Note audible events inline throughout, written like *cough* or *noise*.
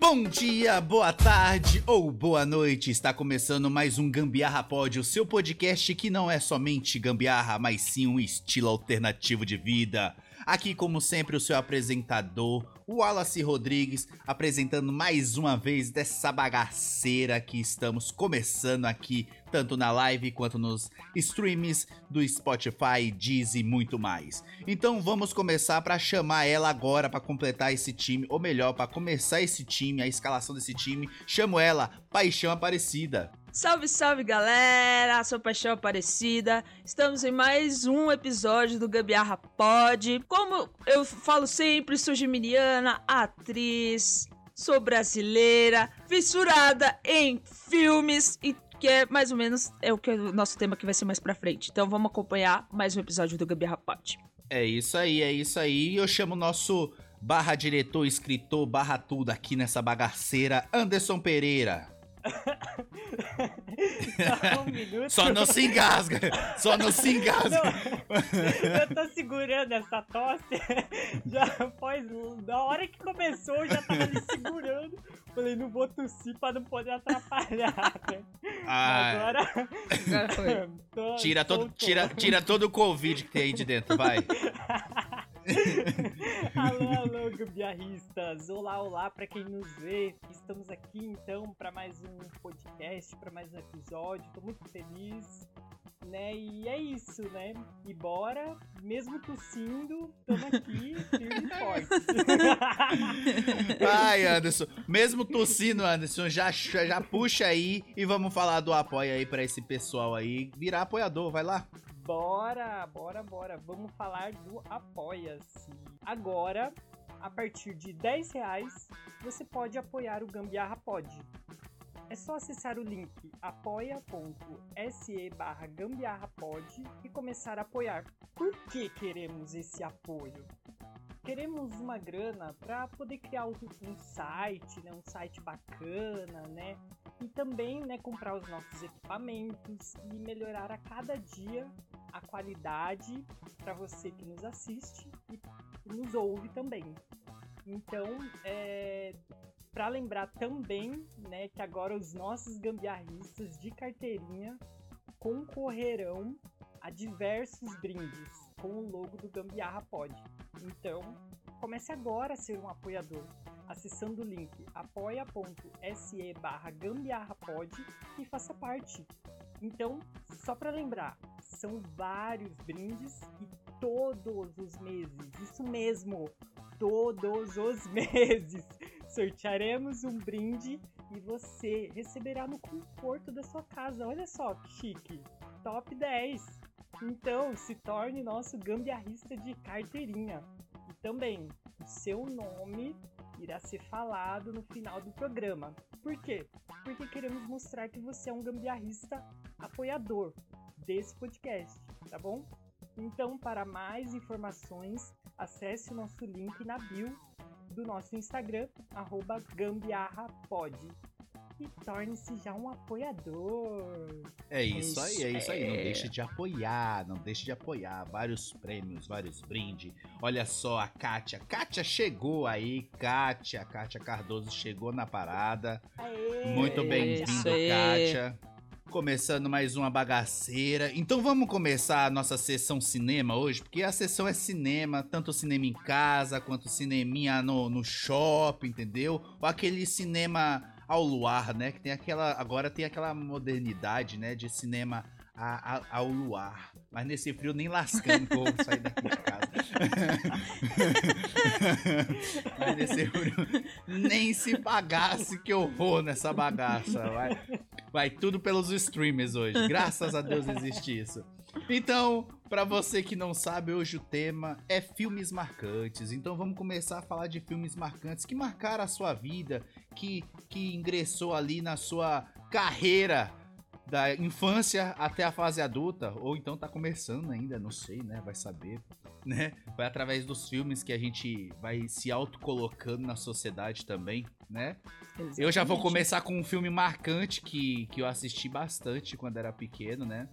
Bom dia, boa tarde ou boa noite. Está começando mais um Gambiarra Pod, o seu podcast que não é somente gambiarra, mas sim um estilo alternativo de vida. Aqui, como sempre, o seu apresentador, o Wallace Rodrigues, apresentando mais uma vez dessa bagaceira que estamos começando aqui, tanto na live quanto nos streams do Spotify, Deezer e muito mais. Então vamos começar para chamar ela agora para completar esse time, ou melhor, para começar esse time, a escalação desse time. Chamo ela, Paixão Aparecida. Salve, salve galera! Sou Paixão Aparecida. Estamos em mais um episódio do Gambiarra Pod. Como eu falo sempre, sou geminiana, atriz, sou brasileira, fissurada em filmes e que é mais ou menos é o que é o nosso tema que vai ser mais pra frente. Então vamos acompanhar mais um episódio do Gambiarra Pod. É isso aí, é isso aí. Eu chamo o nosso barra diretor, escritor, barra tudo aqui nessa bagaceira, Anderson Pereira. *laughs* Só um minuto. Só não se engasga, só não se engasga. Não, eu tô segurando essa tosse. *laughs* Já faz. Da hora que começou, eu já tava ali segurando. Falei, não vou tossir pra não poder atrapalhar, né? Ah, Agora. Agora foi. *laughs* tô- tira, tô- todo, tô- tira, tira todo o Covid que tem aí de dentro, vai. *laughs* *laughs* alô, alô, gambiarristas! Olá, olá pra quem nos vê. Estamos aqui então pra mais um podcast, pra mais um episódio. Tô muito feliz, né? E é isso, né? E bora, mesmo tossindo, tamo aqui firme e forte. *laughs* Vai, Anderson. Mesmo tossindo, Anderson, já, já puxa aí e vamos falar do apoio aí pra esse pessoal aí. Virar apoiador, vai lá. Bora, bora, bora. Vamos falar do Apoia-se. Agora, a partir de 10 reais, você pode apoiar o Gambiarra Pod. É só acessar o link apoia.se barra gambiarrapod e começar a apoiar. Por que queremos esse apoio? Queremos uma grana para poder criar um site, né, um site bacana, né, e também né, comprar os nossos equipamentos e melhorar a cada dia a qualidade para você que nos assiste e nos ouve também. Então, é, para lembrar também né, que agora os nossos gambiarristas de carteirinha concorrerão a diversos brindes com o logo do Gambiarra Pod. Então, comece agora a ser um apoiador acessando o link apoia.se barra gambiarrapod e faça parte. Então, só para lembrar, são vários brindes e todos os meses, isso mesmo, todos os *laughs* meses, sortearemos um brinde e você receberá no conforto da sua casa. Olha só que chique, top 10. Então, se torne nosso gambiarrista de carteirinha. E também, o seu nome irá ser falado no final do programa. Por quê? Porque queremos mostrar que você é um gambiarrista apoiador desse podcast, tá bom? Então, para mais informações, acesse o nosso link na bio do nosso Instagram, gambiarrapod. E torne-se já um apoiador. É isso aí, é isso aí. Não É. deixe de apoiar, não deixe de apoiar. Vários prêmios, vários brindes. Olha só a Kátia. Kátia chegou aí, Kátia. Kátia Cardoso chegou na parada. Aê! Muito bem-vindo. Kátia. Começando mais uma bagaceira. Então vamos começar a nossa sessão cinema hoje, porque a sessão é cinema, tanto cinema em casa quanto cineminha no, no shopping, entendeu? Ou aquele cinema ao luar, né? Que tem aquela. Agora tem aquela modernidade, né? De cinema a- a- ao luar. Mas nesse frio nem lascando que eu vou sair daqui de casa. *laughs* Mas nesse frio nem se pagasse que eu vou nessa bagaça. Vai, vai tudo pelos streamers hoje. Graças a Deus existe isso. Então, pra você que não sabe, hoje o tema é filmes marcantes. Então vamos começar a falar de filmes marcantes que marcaram a sua vida, que, que ingressou ali na sua carreira da infância até a fase adulta, ou então tá começando ainda, não sei, né? Vai saber, né? Vai através dos filmes que a gente vai se autocolocando na sociedade também, né? Eu já vou Exatamente. começar com um filme marcante que, que eu assisti bastante quando era pequeno, né?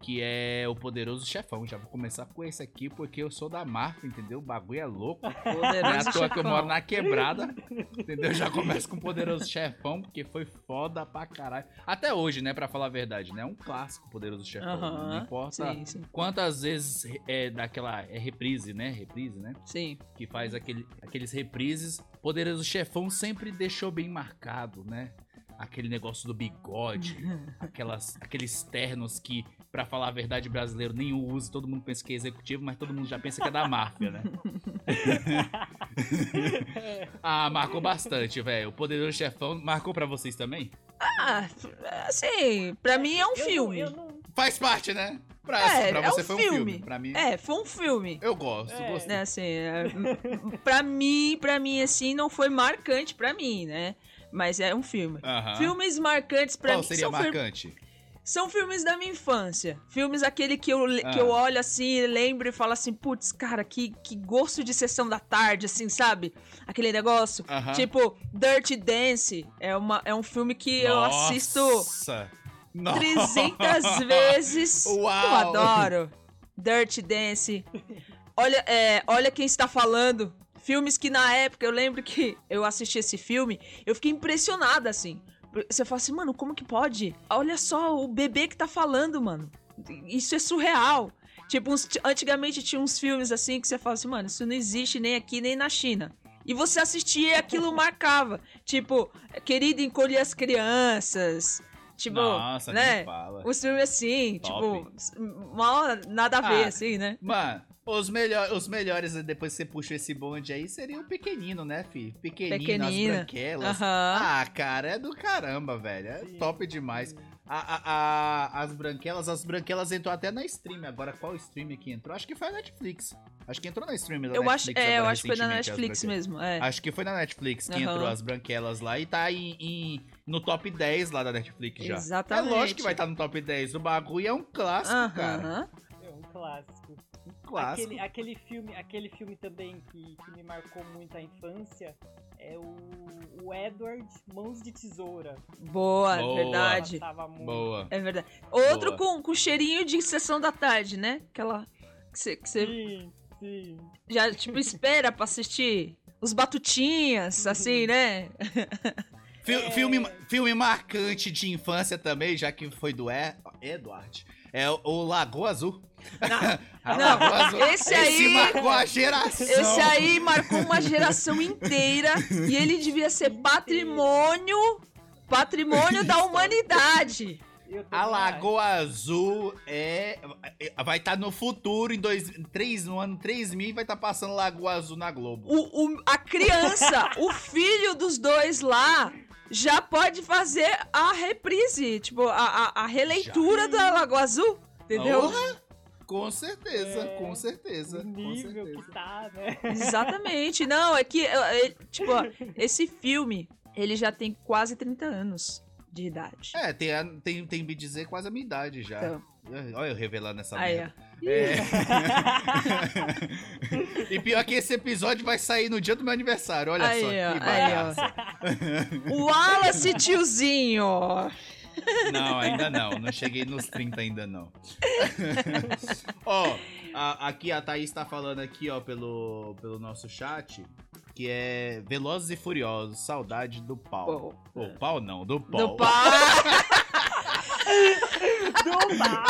Que é O Poderoso Chefão. Já vou começar com esse aqui, porque eu sou da Marvel, entendeu? O bagulho é louco. Não é Poderoso à toa que eu moro na quebrada, entendeu? Já começo com o Poderoso Chefão, porque foi foda pra caralho. Até hoje, né, pra falar a verdade, né? É um clássico Poderoso Chefão. Aham, Não importa Sim, sim, quantas vezes é daquela... É reprise, né? Reprise, né? sim. que faz aquele, aqueles reprises. Poderoso Chefão sempre deixou bem marcado, né? Aquele negócio do bigode, *laughs* aquelas, aqueles ternos que, pra falar a verdade, brasileiro nenhum usa, todo mundo pensa que é executivo, mas todo mundo já pensa que é da máfia, né? *laughs* ah, marcou bastante, velho. O Poderoso Chefão marcou pra vocês também? Ah, assim, pra mim é um Eu não- filme. eu não- Faz parte, né? Pra, É, pra é você um foi um filme. filme. Pra mim, É, foi um filme. eu gosto, É. gostei. Né, assim, é, pra mim, pra mim, assim, não foi marcante pra mim, né? Mas é um filme. Filmes marcantes pra Qual mim seria são, fil- marcante? são filmes da minha infância. Filmes aquele que eu, Ah. que eu olho assim, lembro e falo assim, putz, cara, que, que gosto de sessão da tarde, assim, sabe? Aquele negócio. Aham. Tipo, Dirty Dance é, uma, é um filme que eu assisto Nossa! Nossa! *laughs* 300 vezes. Uau! Eu adoro. Dirty Dance. Olha, é, olha quem está falando. Filmes que na época eu lembro que *laughs* eu assisti esse filme, eu fiquei impressionada assim. Você fala assim, mano, como que pode? Olha só o bebê que tá falando, mano. Isso é surreal. Tipo, uns- antigamente tinha uns filmes assim que você fala assim, mano, isso não existe nem aqui nem na China. E você assistia e aquilo marcava. Tipo, querido encolher as crianças. Tipo, Nossa, né? Os filmes assim, Top. tipo, mal nada a ver, Ah, assim, né? Mano, os, melhor, os melhores, depois que você puxa esse bonde aí, seria o pequenino, né, fi? Pequenino, Pequenina. as branquelas. Aham. Ah, cara, é do caramba, velho. É Sim, top demais. A, a- a- as branquelas, as branquelas entrou até na stream. Agora, qual stream que entrou? Acho que foi a Netflix. Acho que entrou na stream da Eu acho, Netflix. é, eu acho que foi na Netflix mesmo, é. Acho que foi na Netflix que entrou as branquelas lá e tá em, em- no top 10 lá da Netflix já. Exatamente. É lógico que vai estar no top 10. O bagulho é um clássico, cara. Aham. É um clássico. Clássico. Aquele, aquele filme, aquele filme também que, que me marcou muito a infância é o, o Edward Mãos de Tesoura. Boa, Boa. verdade. Boa. É verdade. Outro Boa. com, com cheirinho de sessão da tarde, né? Aquela. Que você que você Sim, sim. já, tipo, espera pra assistir. Os batutinhas, assim, né? *laughs* É. Filme, filme marcante de infância também, já que foi do e Edward. É o, o Lagoa Azul. A *laughs* Não, Lagoa Azul. esse aí- marcou a geração. Esse aí marcou uma geração inteira e ele devia ser patrimônio. Patrimônio da humanidade. A Lagoa Azul é. Vai estar no futuro, em dois, três, no ano 3000, vai estar passando Lagoa Azul na Globo. O, o- a criança, o filho dos dois lá, já pode fazer a reprise, tipo, a, a, a releitura da Lagoa Azul. Entendeu? Porra! Com certeza, É, com certeza. O com nível certeza. que tá, né? Exatamente. Não, é que, é, tipo, ó, esse filme, ele já tem quase 30 anos de idade. É, tem, a- tem, tem me dizer quase a minha idade já. Então. Olha eu revelando essa Aí, merda. ó. É. *laughs* e pior que esse episódio vai sair no dia do meu aniversário, olha Aí, só. ó, que aí, bagaça. O Wallace tiozinho. Não, ainda não. Não cheguei nos 30 ainda não. *laughs* ó, a- aqui a Thaís tá falando aqui, ó, pelo, pelo nosso chat, que é Velozes e Furiosos, saudade do pau. O pau não, do pau. Do pau. *laughs* Do mal!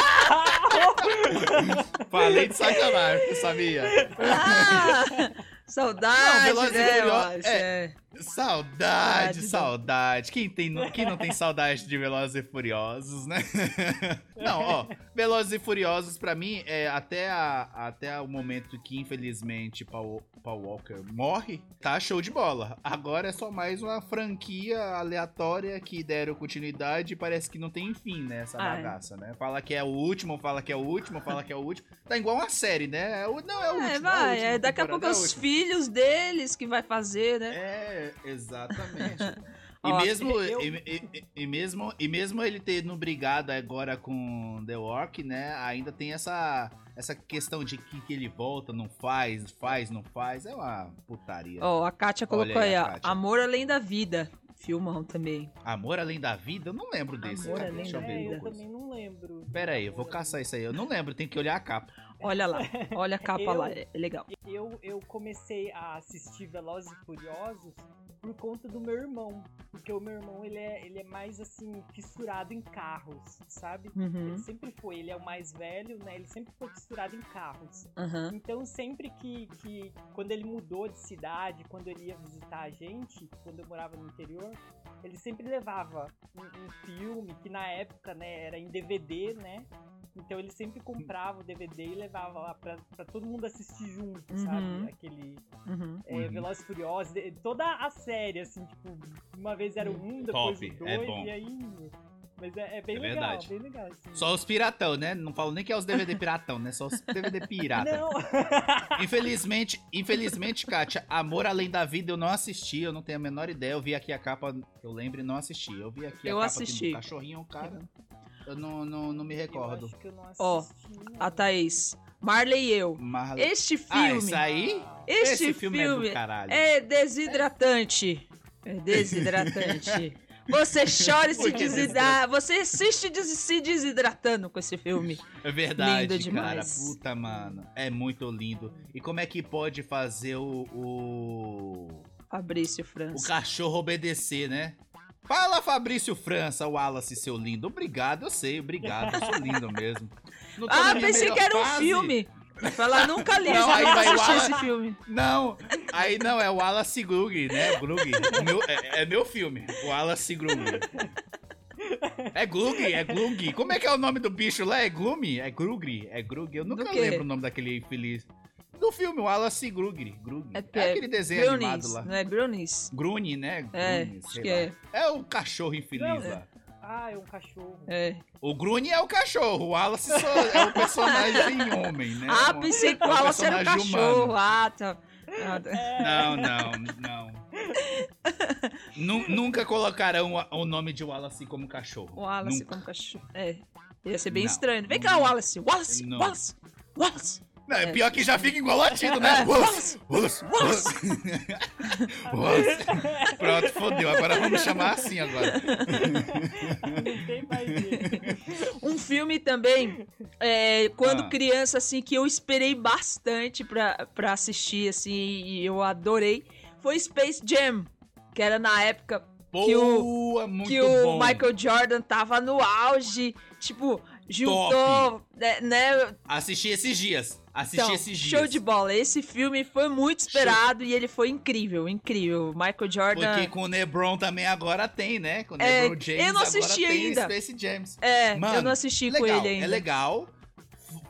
Falei de sacanagem, sabia? Ah, Não, saudade, Velozes e né, Furiosos- Wallace? é. É. Saudade, Saudade. Quem, tem, quem não tem saudade de Velozes e Furiosos, né? *laughs* Não, ó, Velozes e Furiosos, pra mim, é até, a, até o momento que, infelizmente, Paul, Paul Walker morre, tá show de bola. Agora é só mais uma franquia aleatória que deram continuidade e parece que não tem fim, né, essa Ah, é. bagaça, né? Fala que é o último, fala que é o último, fala que é o último. Tá igual uma série, né? É o- Não, é o último. É, é a vai. última é, daqui a pouco é é os filhos deles que vai fazer, né? É, exatamente. *laughs* E Ó, mesmo, eu- e, e- e mesmo, e mesmo ele tendo brigado agora com The Walk, né? Ainda tem essa, essa questão de que, que ele volta, não faz, faz, não faz. É uma putaria. Ó, a Kátia colocou aí aí, a ó. Kátia. Amor Além da Vida. Filmão também. Amor além da vida? Eu não lembro desse. Amor cara. Além Deixa eu da ver É, eu também não lembro. Pera aí, eu vou caçar isso aí. Eu não lembro, tem que olhar a capa. Olha lá. Olha a capa *laughs* Eu- lá. É legal. Eu, eu comecei a assistir Velozes e Furiosos por conta do meu irmão. Porque o meu irmão, ele é, ele é mais, assim, fissurado em carros, sabe? Uhum. Ele sempre foi, ele é o mais velho, né? Ele sempre foi fissurado em carros. Aham. Então, sempre que, que. Quando ele mudou de cidade, quando ele ia visitar a gente, quando eu morava no interior, ele sempre levava um, um filme que na época, né, era em DVD, né? Então ele sempre comprava o DVD e levava lá pra, pra todo mundo assistir junto, Uhum. sabe? Aquele Uhum. é, Uhum. Velozes e Furiosos, toda a série, assim, tipo, uma vez era o um, depois Top, o é dois, bom. e aí. Mas é, é bem É legal, verdade. bem legal. Assim. Só os piratão, né? Não falo nem que é os DVD piratão, né? Só os DVD *laughs* pirata. Não, *laughs* Infelizmente, infelizmente, Kátia, Amor Além da Vida eu não assisti, eu não tenho a menor ideia. Eu vi aqui a capa, eu lembro e não assisti. Eu vi aqui a Eu capa assisti. do cachorrinho, cara. Eu não, não, não me recordo. Ó, não. A Thaís. Marley e eu. Marley- Este Ah, filme. isso aí? Este Esse filme, é filme do caralho. é desidratante. É desidratante. *laughs* Você chora e se desidrata. Você assiste des- se desidratando com esse filme. É verdade, Lindo cara. demais. Puta, mano. É muito lindo. E como é que pode fazer o, o, Fabrício o França. cachorro obedecer, né? Fala, Fabrício França, Wallace, seu lindo. Obrigado, eu sei, obrigado. Eu sou *laughs* lindo mesmo. Ah, pensei que era um fase. filme. Vai falar, nunca li, Não, aí vai Alan- esse filme. Não, aí não, é o Wallace Grug, né? Grug. Meu- é, é meu filme, o Wallace Grug. É Glug, é Glug. Como é que é o nome do bicho lá? É Gloomy? É Grugri? É Grug? Eu nunca lembro o nome daquele infeliz. Do filme, o Wallace Grugri. Grug. É É, pe- aquele desenho animado lá. não é Grunies? Grune, né? É, Grune, acho que é. É o cachorro infeliz Não, lá. Ah, é um cachorro. É. O Grune é o cachorro, o Wallace só é o personagem *laughs* homem, né? Ah, Um- pensei que o é Wallace era um personagem cachorro. humano. Ah, tá. Ah, tá. Não, não, não. Nu- nunca colocarão o- o nome de Wallace como cachorro. O Wallace Nunca. como cachorro. É. Ia ser bem Não. estranho. Vem cá, Wallace. Wallace, Não. Wallace, Wallace. Não, é pior que já fica igual latido, né? É, Wallace, Wallace. Wallace. Pronto, fodeu. Agora vamos chamar assim agora. Um filme também, é, quando Ah. criança, assim, que eu esperei bastante pra, pra assistir, assim, e eu adorei, foi Space Jam. Que era na época Que o- Boa, muito que o bom. Michael Jordan tava no auge, tipo, juntou, né, né, Assisti esses dias. Assisti então, esses dias. show de bola. Esse filme foi muito esperado e ele foi incrível, incrível. Michael Jordan. Porque com o LeBron também agora tem, né? Com o É, LeBron James eu não assisti ainda. Space Jams. É, eu Mano, não assisti com legal, ele ainda. É legal.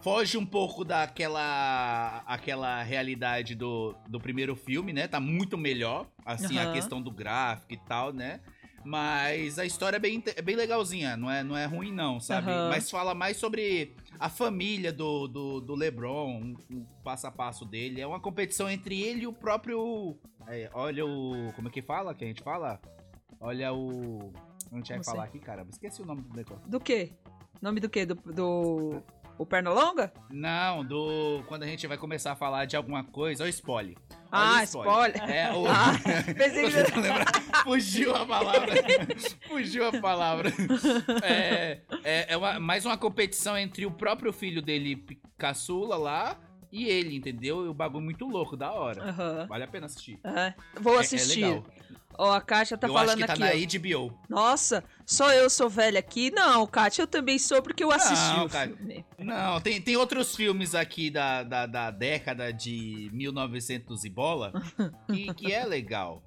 Foge um pouco daquela aquela realidade do, do primeiro filme, né? Tá muito melhor, assim, a Aham. questão do gráfico e tal, né? Mas a história é bem, é bem legalzinha, não é, não é ruim não, sabe? Aham. Mas fala mais sobre a família do, do, do LeBron, um, um passo a passo dele. É uma competição entre ele e o próprio... é, olha o... como é que fala, que a gente fala? Olha o... A gente vai Não falar aqui, cara. Esqueci o nome do negócio. Do quê? Nome do quê? Do. do... O Pernalonga? Não, do. Quando a gente vai começar a falar de alguma coisa, olha o spoiler. Olha Ah, o spoiler. É, o. Ah, pensei que *laughs* tá? Fugiu a palavra. *laughs* Fugiu a palavra. É, é, é uma- mais uma competição entre o próprio filho dele, caçula lá, e ele, entendeu? E o bagulho muito louco, da hora. Vale a pena assistir. Vou É- é assistir. legal. Ó, a Kátia tá eu falando acho que tá aqui. na ó. HBO. Nossa, só eu sou velha aqui? Não, Kátia, eu também sou porque eu assisti Não, o filme. Não, tem, tem outros filmes aqui da, da, da década de 1900 e bola *laughs* que, que é legal.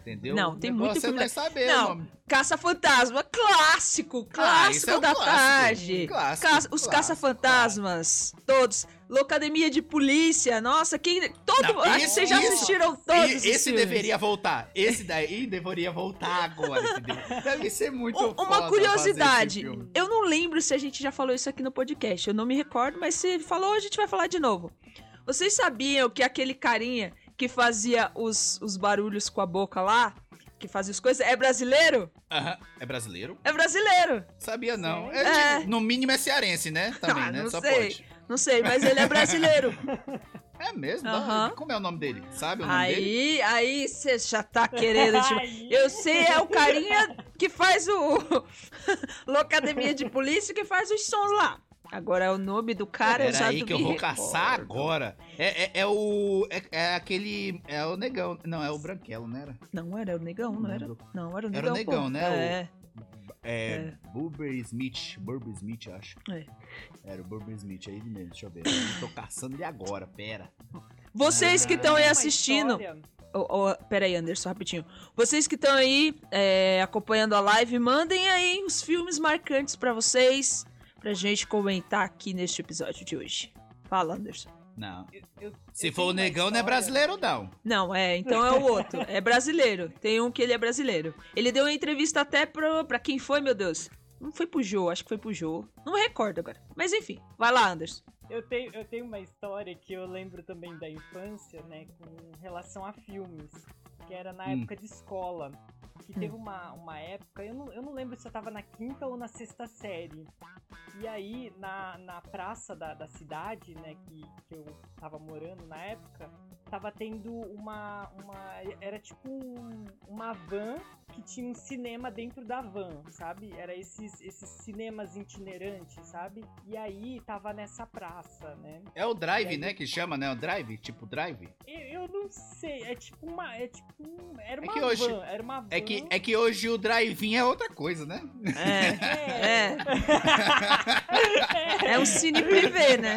Entendeu? Não, tem muito filme é nós saber Não. Caça-Fantasma, clássico, clássico isso é um da clássico. tarde. Clássico, os clássico, caça-fantasmas, todos. Locademia de Polícia, nossa, quem. Todo, Não, acho que vocês já isso- assistiram E todos os esse filmes. deveria voltar. Esse daí deveria voltar agora? Deve ser muito Um- Uma curiosidade, eu não lembro se a gente já falou isso aqui no podcast, eu não me recordo, mas se falou, a gente vai falar de novo. Vocês sabiam que aquele carinha que fazia os, os barulhos com a boca lá que fazia as coisas, é brasileiro? Aham. É brasileiro? É brasileiro. Sabia não. É, É. No mínimo é cearense, né? Também, *laughs* Ah, né? Só sei. pode. Não sei, mas ele é brasileiro. É mesmo? Não, Como é o nome dele? Sabe o nome dele? aí, aí você já tá querendo. *laughs* tipo, eu sei, é o carinha que faz o. *laughs* Locademia de polícia que faz os sons lá. Agora é o nome do cara, eu Pera já aí que eu vou recordo. caçar agora. É, é, é o. É, é aquele. É o negão. Não, é o branquelo, não era? Não, era o negão, não, Não era? Não, era o Era o negão. negão, pô. né? É. É. É. Burber Smith. Burber Smith, acho. É. Era o Burber Smith, é ele mesmo. Deixa eu ver. Eu tô caçando ele agora, pera. Vocês que Ah. estão aí uma assistindo. Ô, ô, pera aí, Anderson, rapidinho. Vocês que estão aí é, acompanhando a live, mandem aí os filmes marcantes pra vocês, pra gente comentar aqui neste episódio de hoje. Fala, Anderson. Não. eu- eu- Se eu for o negão, não é brasileiro, não. Não, é, então é o outro. É brasileiro. Tem um que ele é brasileiro. Ele deu uma entrevista até pro, pra quem foi, meu Deus? Não foi pro Jô, acho que foi pro Jô. Não me recordo agora. Mas enfim, vai lá, Anderson. Eu tenho, eu tenho uma história que eu lembro também da infância, né, com relação a filmes, que era na Hum. época de escola. Que teve uma, uma época, eu não, eu não lembro se eu tava na quinta ou na sexta série. E aí, na, na praça da, da cidade, né, que, que eu tava morando na época, tava tendo uma. uma era tipo um- uma van que tinha um cinema dentro da van, sabe? Era esses, esses cinemas itinerantes, sabe? E aí tava nessa praça, né? É o drive, aí- né? Que chama, né? O drive? Tipo drive? Eu, eu não sei, é tipo uma. É tipo um, Era É uma que hoje- van, era uma van. É que, é que hoje o drive-in é outra coisa, né? É, É. é um cine privê, né?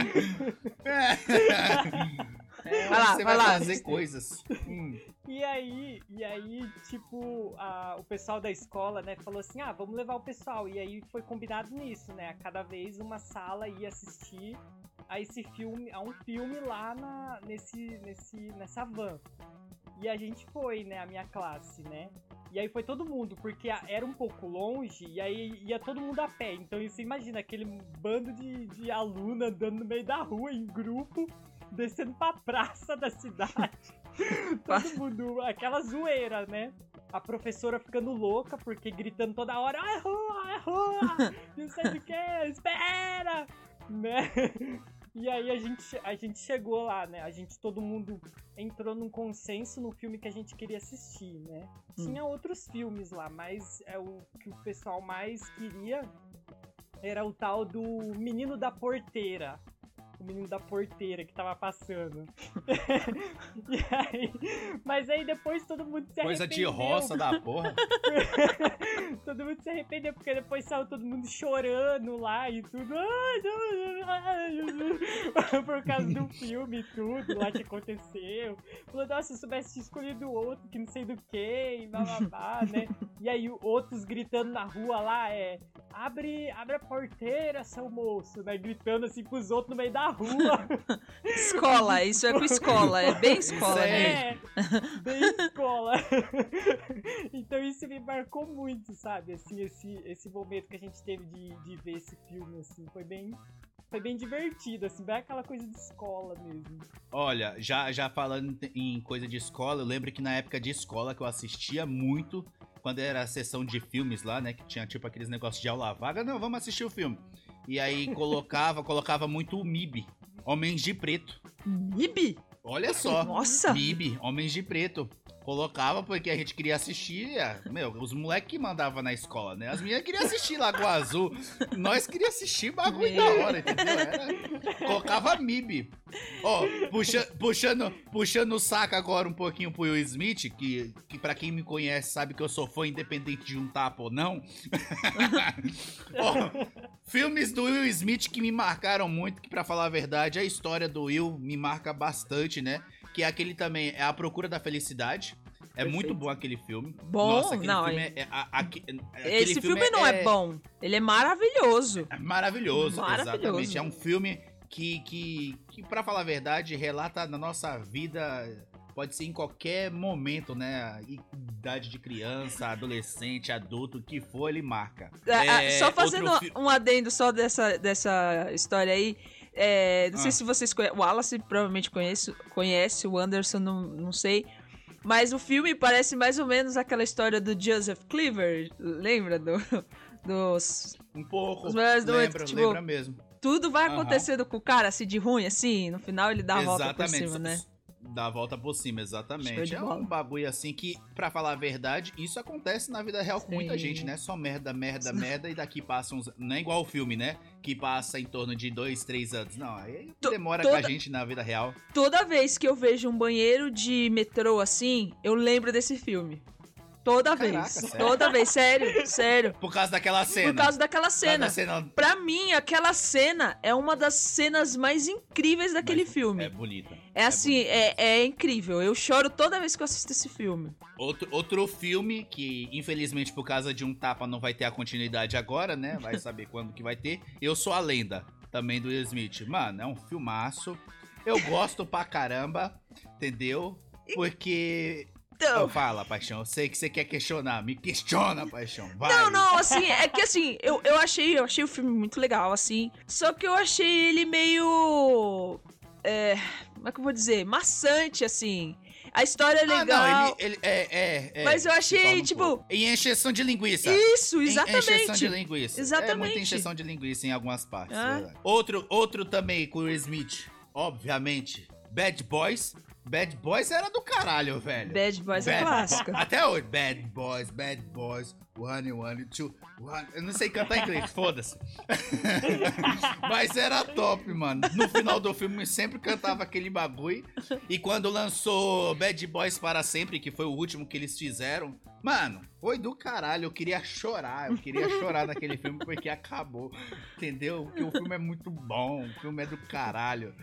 Vai lá, Você vai vai lá. fazer coisas. Hum. E aí, e aí, tipo, a- o pessoal da escola, né, falou assim, ah, vamos levar o pessoal. E aí foi combinado nisso, né? A cada vez uma sala ia assistir a esse filme, a um filme lá na, nesse, nesse, nessa van. E a gente foi, né, a minha classe, né? E aí foi todo mundo, porque era um pouco longe, e aí ia todo mundo a pé. Então você imagina aquele bando de, de aluno andando no meio da rua, em grupo, descendo pra praça da cidade. *laughs* todo mundo, aquela zoeira, né? A professora ficando louca, porque gritando toda hora, é rua, é rua, *laughs* não sei do que, espera, né? E aí a gente, a gente chegou lá, né? A gente, todo mundo entrou num consenso no filme que a gente queria assistir, né? Hum. Tinha outros filmes lá, mas é o que o pessoal mais queria era o tal do Menino da Porteira. O menino da porteira que tava passando. *laughs* aí, mas aí depois todo mundo se Coisa de arrependeu. roça da porra. *laughs* todo mundo se arrependeu, porque depois saiu todo mundo chorando lá e tudo. *laughs* Por causa do filme e tudo lá que aconteceu. Falou, nossa, se eu soubesse escolhido outro, que não sei do que, e blá, né? E aí outros gritando na rua lá, é. Abre, abre a porteira, seu moço, né? Gritando assim pros outros no meio da rua. *laughs* Escola, isso é com escola, é bem escola, Isso né? É, *laughs* bem escola. *laughs* então isso me marcou muito, sabe? Assim, esse, esse momento que a gente teve de, de ver esse filme, assim, foi bem. Foi bem divertido, assim, bem aquela coisa de escola mesmo. Olha, já, já falando em coisa de escola, eu lembro que na época de escola que eu assistia muito, quando era a sessão de filmes lá, né? Que tinha tipo aqueles negócios de aula vaga, não, vamos assistir o filme. E aí colocava, colocava muito o MIB, Homens de Preto. MIB? Olha só. Nossa! MIB, Homens de Preto. Colocava porque a gente queria assistir. é, Meu, os moleques que mandavam na escola, né? As meninas queriam assistir Lagoa Azul. Nós queríamos assistir bagulho da hora, entendeu? Era- Colocava MIB. Ó, puxa, puxando, puxando o saco agora um pouquinho pro Will Smith, que, que pra quem me conhece sabe que eu sou fã independente de um tapa ou não. *laughs* Ó, filmes do Will Smith que me marcaram muito, que pra falar a verdade, a história do Will me marca bastante, né? Que é aquele também, é A Procura da Felicidade. É Perfeito. muito bom aquele filme. Bom? Nossa, aquele Não, filme é- é, é- a- aquele Esse filme, não é... bom, ele é maravilhoso. é maravilhoso, Maravilhoso. exatamente. É um filme que, que, que para falar a verdade, relata na nossa vida, pode ser em qualquer momento, né? Idade de criança, adolescente, adulto, o que for, ele marca. É, É, só fazendo outro um adendo só dessa, dessa história aí. É, não sei Ah. se vocês conhecem. O Wallace provavelmente conhece, conhece o Anderson, não, não sei. Mas o filme parece mais ou menos aquela história do Joseph Cleaver, lembra? Do, dos. Um pouco. Os melhores do lembra, tipo, lembra mesmo. Tudo vai acontecendo com o cara, assim, de ruim, assim. No final ele dá a volta por cima, né? Dá a volta por cima, exatamente. É bola. um bagulho assim que, pra falar a verdade, isso acontece na vida real com muita Sim. gente, né? Só merda, merda, merda, e daqui passa uns. Não é igual o filme, né? Que passa em torno de dois, três anos. Não, aí To- demora toda- com a gente na vida real. Toda vez que eu vejo um banheiro de metrô assim, eu lembro desse filme. Toda Caraca, vez. sério? Toda vez, sério, sério. Por causa daquela cena. Por causa daquela cena. cena. Pra mim, aquela cena é uma das cenas mais incríveis daquele Mas filme. É bonita. É assim, bonita. é, é incrível. Eu choro toda vez que eu assisto esse filme. Outro, outro filme que, infelizmente, por causa de um tapa, não vai ter a continuidade agora, né? Vai saber *laughs* quando que vai ter. Eu Sou a Lenda, também do Will Smith. Mano, é um filmaço. Eu gosto pra caramba, entendeu? Porque. Então, fala, paixão. Eu sei que você quer questionar. Me questiona, paixão. Vai. Não, não, assim, é que assim, eu, eu achei, eu achei o filme muito legal, assim. Só que eu achei ele meio. É. Como é que eu vou dizer? Maçante, assim. A história é Ah, legal. não, ele, ele é, é, é. Mas eu achei, Fala um tipo- pouco. Em encheção de linguiça. Isso, Em- Encheção de exatamente. linguiça. É Exatamente. muita encheção de linguiça em algumas partes. Ah. Outro, outro também com o Smith, obviamente. Bad Boys. Bad Boys era do caralho, velho. Bad Boys é Bad clássico. Bo- Até hoje. Bad Boys, Bad Boys. One, one, two, one. Eu não sei cantar inglês, foda-se. *laughs* Mas era top, mano. No final do filme sempre cantava aquele bagulho. E quando lançou Bad Boys para sempre, que foi o último que eles fizeram, mano, foi do caralho. Eu queria chorar, eu queria chorar naquele filme porque acabou. Entendeu? Porque o filme é muito bom, o filme é do caralho.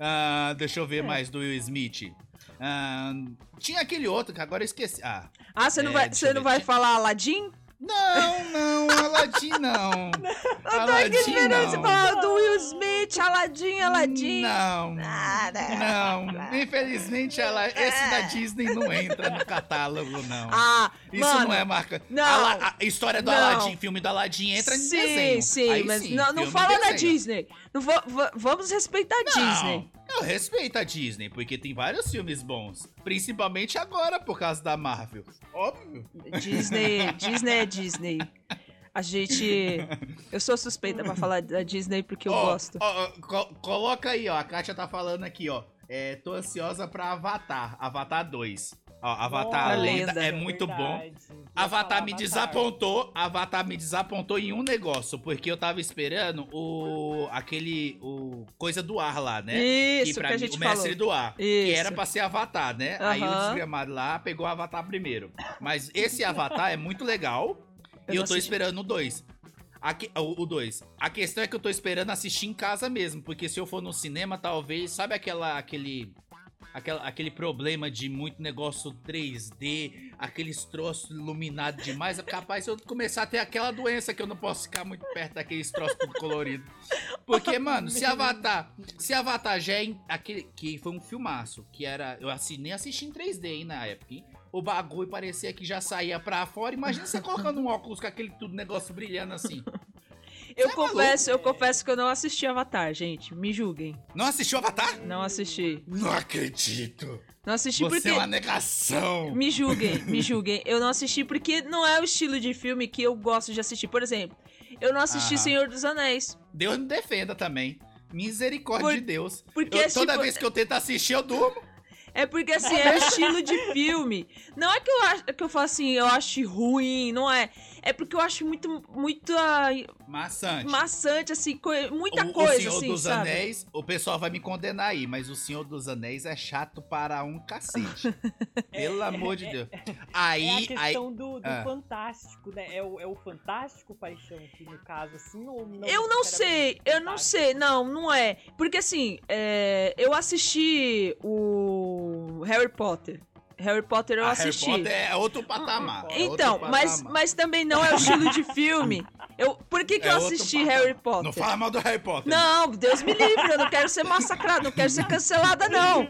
Ah, deixa eu ver mais do Will Smith. Ah, tinha aquele outro que agora eu esqueci. Ah, Ah, você não É, vai, você não vai falar Aladdin? Não, não, Aladdin não. Eu tô aqui esperando você não. falar do Will Smith, Aladdin, Aladdin. Não. Nada. Não, infelizmente ela, esse da Disney não entra no catálogo, não. Ah, Isso mano, não é marca. não. A, a história do Não. Aladdin, filme do Aladdin entra em sim, desenho. Sim, Aí mas sim, não, não filme fala da. Disney. Não va- va- vamos respeitar a Disney. Eu respeito a Disney, porque tem vários filmes bons. Principalmente agora, por causa da Marvel. Óbvio. Disney, *laughs* Disney é Disney. A gente. Eu sou suspeita pra falar da Disney porque eu Ó, gosto. ó, ó, co- coloca aí, ó. A Kátia tá falando aqui, ó. É, tô ansiosa pra Avatar. Avatar 2. Ó, Avatar a Lenda lenda. é muito bom. verdade. Ia Avatar me Avatar. desapontou. Avatar me desapontou em um negócio, porque eu tava esperando o aquele o coisa do ar lá, né? Isso pra que a mim- gente o mestre falou. do ar, que Isso. era pra ser Avatar, né? Aí o desgramado lá pegou o Avatar primeiro. Mas esse Avatar é muito legal *laughs* Eu e eu tô assisti. esperando o 2. Aqui, o 2. A questão é que eu tô esperando assistir em casa mesmo, porque se eu for no cinema, talvez, sabe aquela aquele aquela, aquele problema de muito negócio 3D, aqueles troços iluminados demais, é capaz eu começar a ter aquela doença que eu não posso ficar muito perto daqueles troços tudo colorido. Porque, *laughs* mano, se Avatar, se Avatar já é em- aquele que foi um filmaço, que era, eu assinei assisti em 3D hein, na época, hein? O bagulho parecia que já saía pra fora. Imagina você colocando um óculos com aquele tudo negócio brilhando assim. Eu Você é confesso, eu confesso que eu não assisti Avatar, gente. Me julguem. Não assistiu Avatar? Não assisti. Não acredito. Não assisti Você porque. é uma negação. Me julguem, me julguem. Eu não assisti porque não é o estilo de filme que eu gosto de assistir. Por exemplo, eu não assisti Aham. Senhor dos Anéis. Deus me defenda também. Misericórdia Por- de Deus. Porque Eu- é toda tipo- vez que eu tento assistir, eu durmo. É porque assim, é o estilo de filme. Não é que eu acho que eu falo assim, eu acho ruim, não é. É porque eu acho muito, muito ah, Maçante. maçante, assim, co- muita o, coisa, o Senhor assim, dos sabe? Anéis, o pessoal vai me condenar aí, mas o Senhor dos Anéis é chato para um cacete. *laughs* Pelo amor de Deus. É Aí, a aí. questão do, do Ah. fantástico, né? É o, é o fantástico paixão que no caso, assim, ou não? Eu não sei, eu não sei, não, não é. Porque assim, é, eu assisti o Harry Potter. Harry Potter eu a assisti. Harry Potter é outro patamar. é Então, outro mas, patamar. mas também não é o estilo de filme. Eu, por que, que É eu assisti patamar. Harry Potter? Não fala mal do Harry Potter. Não, Deus me livre, eu não quero ser massacrada, não quero ser cancelada, não.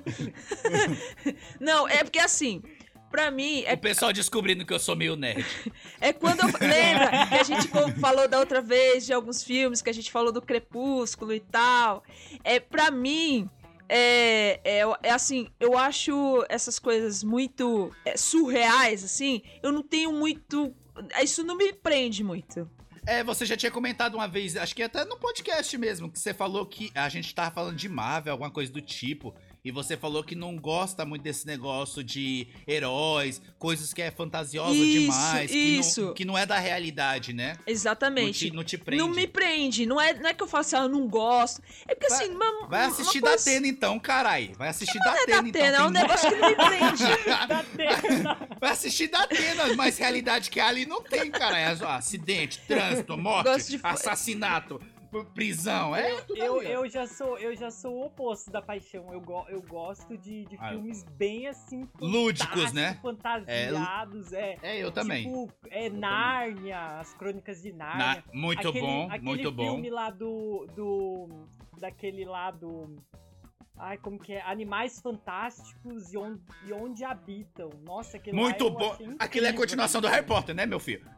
*laughs* não, é porque assim, pra mim, é O pessoal descobrindo que eu sou meio nerd. *laughs* é quando eu. Lembra que a gente falou da outra vez de alguns filmes que a gente falou do Crepúsculo e tal? É, pra mim, é, é, é assim, eu acho essas coisas muito é, surreais, assim, eu não tenho muito. Isso não me prende muito. É, você já tinha comentado uma vez, acho que até no podcast mesmo, que você falou que a gente tava falando de Marvel, alguma coisa do tipo. E você falou que não gosta muito desse negócio de heróis, coisas que é fantasioso Isso, demais, que isso. não, que não é da realidade, né? Não Exatamente. te, não te prende. Não me prende. Não é, não é que eu falo assim, ah, eu não gosto. É porque Vai- assim, uma, Vai uma assistir da coisa- Atena então, carai. Vai assistir da É da Atena então. Atena, é um tem negócio que não me prende. Da. *laughs* Vai assistir da Atena, mas realidade que ali não tem, cara. É acidente, trânsito, morte, assassinato, prisão. É, Eu, eu, já sou, eu já sou o oposto da paixão. Eu, go, eu gosto de, de Ah, filmes bem assim. Lúdicos, né? Fantasiados, é. É, eu também. Tipo, é Nárnia, as crônicas de Nárnia. Na- muito aquele, bom, aquele muito bom. filme lá do, do. Daquele lá do. Ai, como que é? Animais Fantásticos e onde, e onde habitam. Nossa, aquele Muito eu bom. Aquilo é a incrível, continuação do aquele Harry Potter, né, meu filho?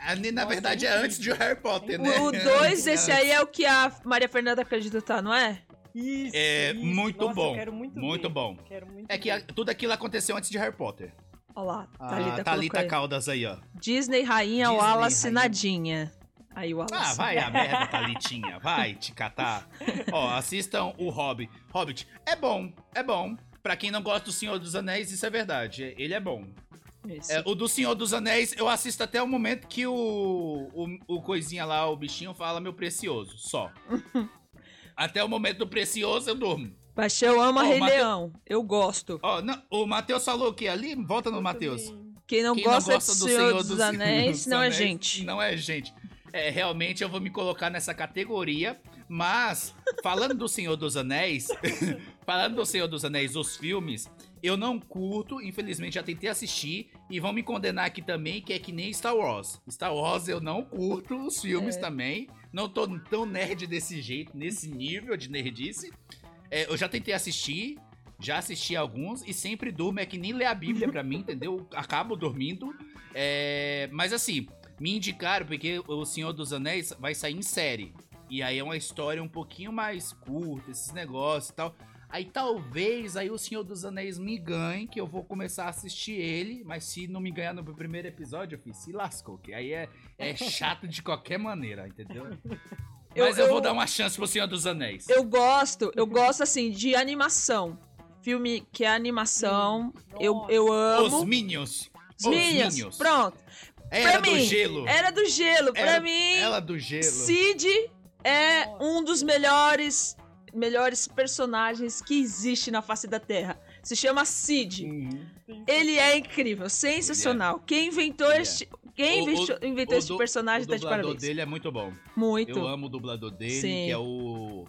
Ali, na Nossa, verdade, é incrível. antes de Harry Potter, né? O 2, *laughs* esse aí é o que a Maria Fernanda acredita, tá, não é? Isso, É, isso. muito Nossa, bom, quero muito, muito ver. bom. Quero muito É que a- tudo aquilo aconteceu antes de Harry Potter. Olha lá, Thalita, Thalita colocou aí. Caldas aí, ó. Disney Rainha Disney Wallace Rainha. Nadinha. Aí o Ah, Wallace. vai a merda, *laughs* Thalitinha. Vai te catar. Ó, assistam o Hobbit. Hobbit é bom, é bom. Pra quem não gosta do Senhor dos Anéis, isso é verdade. Ele é bom. É, o do Senhor dos Anéis, eu assisto até o momento que o, o, o coisinha lá, o bichinho, fala meu precioso, só. *laughs* até o momento do precioso, eu durmo. Paixão ama Ó, Rei Mate- Leão. Eu gosto. Ó, não, o Matheus falou que ali, volta no Eu Matheus. Quem não Quem gosta, do Senhor dos, Anéis dos não é Anéis gente. Não é gente. É, realmente eu vou me colocar nessa categoria, mas falando do Senhor dos Anéis, *laughs* falando do Senhor dos Anéis, os filmes, eu não curto, infelizmente já tentei assistir e vão me condenar aqui também, que é que nem Star Wars. Star Wars eu não curto os filmes É. também, não tô tão nerd desse jeito, nesse nível de nerdice. É, eu já tentei assistir, já assisti alguns e sempre durmo, é que nem ler a Bíblia pra mim, entendeu? Acabo dormindo. É, mas assim, me indicaram porque o Senhor dos Anéis vai sair em série. E aí é uma história um pouquinho mais curta, esses negócios e tal. Aí talvez aí o Senhor dos Anéis me ganhe, que eu vou começar a assistir ele, mas se não me ganhar no primeiro episódio, eu fiz, se lascou, que aí é, é chato de qualquer maneira, entendeu? Eu- Mas eu, eu- vou dar uma chance pro Senhor dos Anéis. Eu gosto, eu gosto assim de animação. Filme que é animação, eu, eu Os amo. Minions. Os Minions, pronto. Era pra do mim, gelo. Era do gelo. Pra Era- mim, Ela do gelo. Sid é Nossa. um dos melhores melhores personagens que existe na face da Terra. Se chama Sid. Uhum. Ele é incrível, sensacional. Quem inventou Ele é. este quem O- inventou, o- inventou o este personagem O tá de dublador parabéns. dele é muito bom. Muito. Eu amo o dublador dele, Sim. que é o.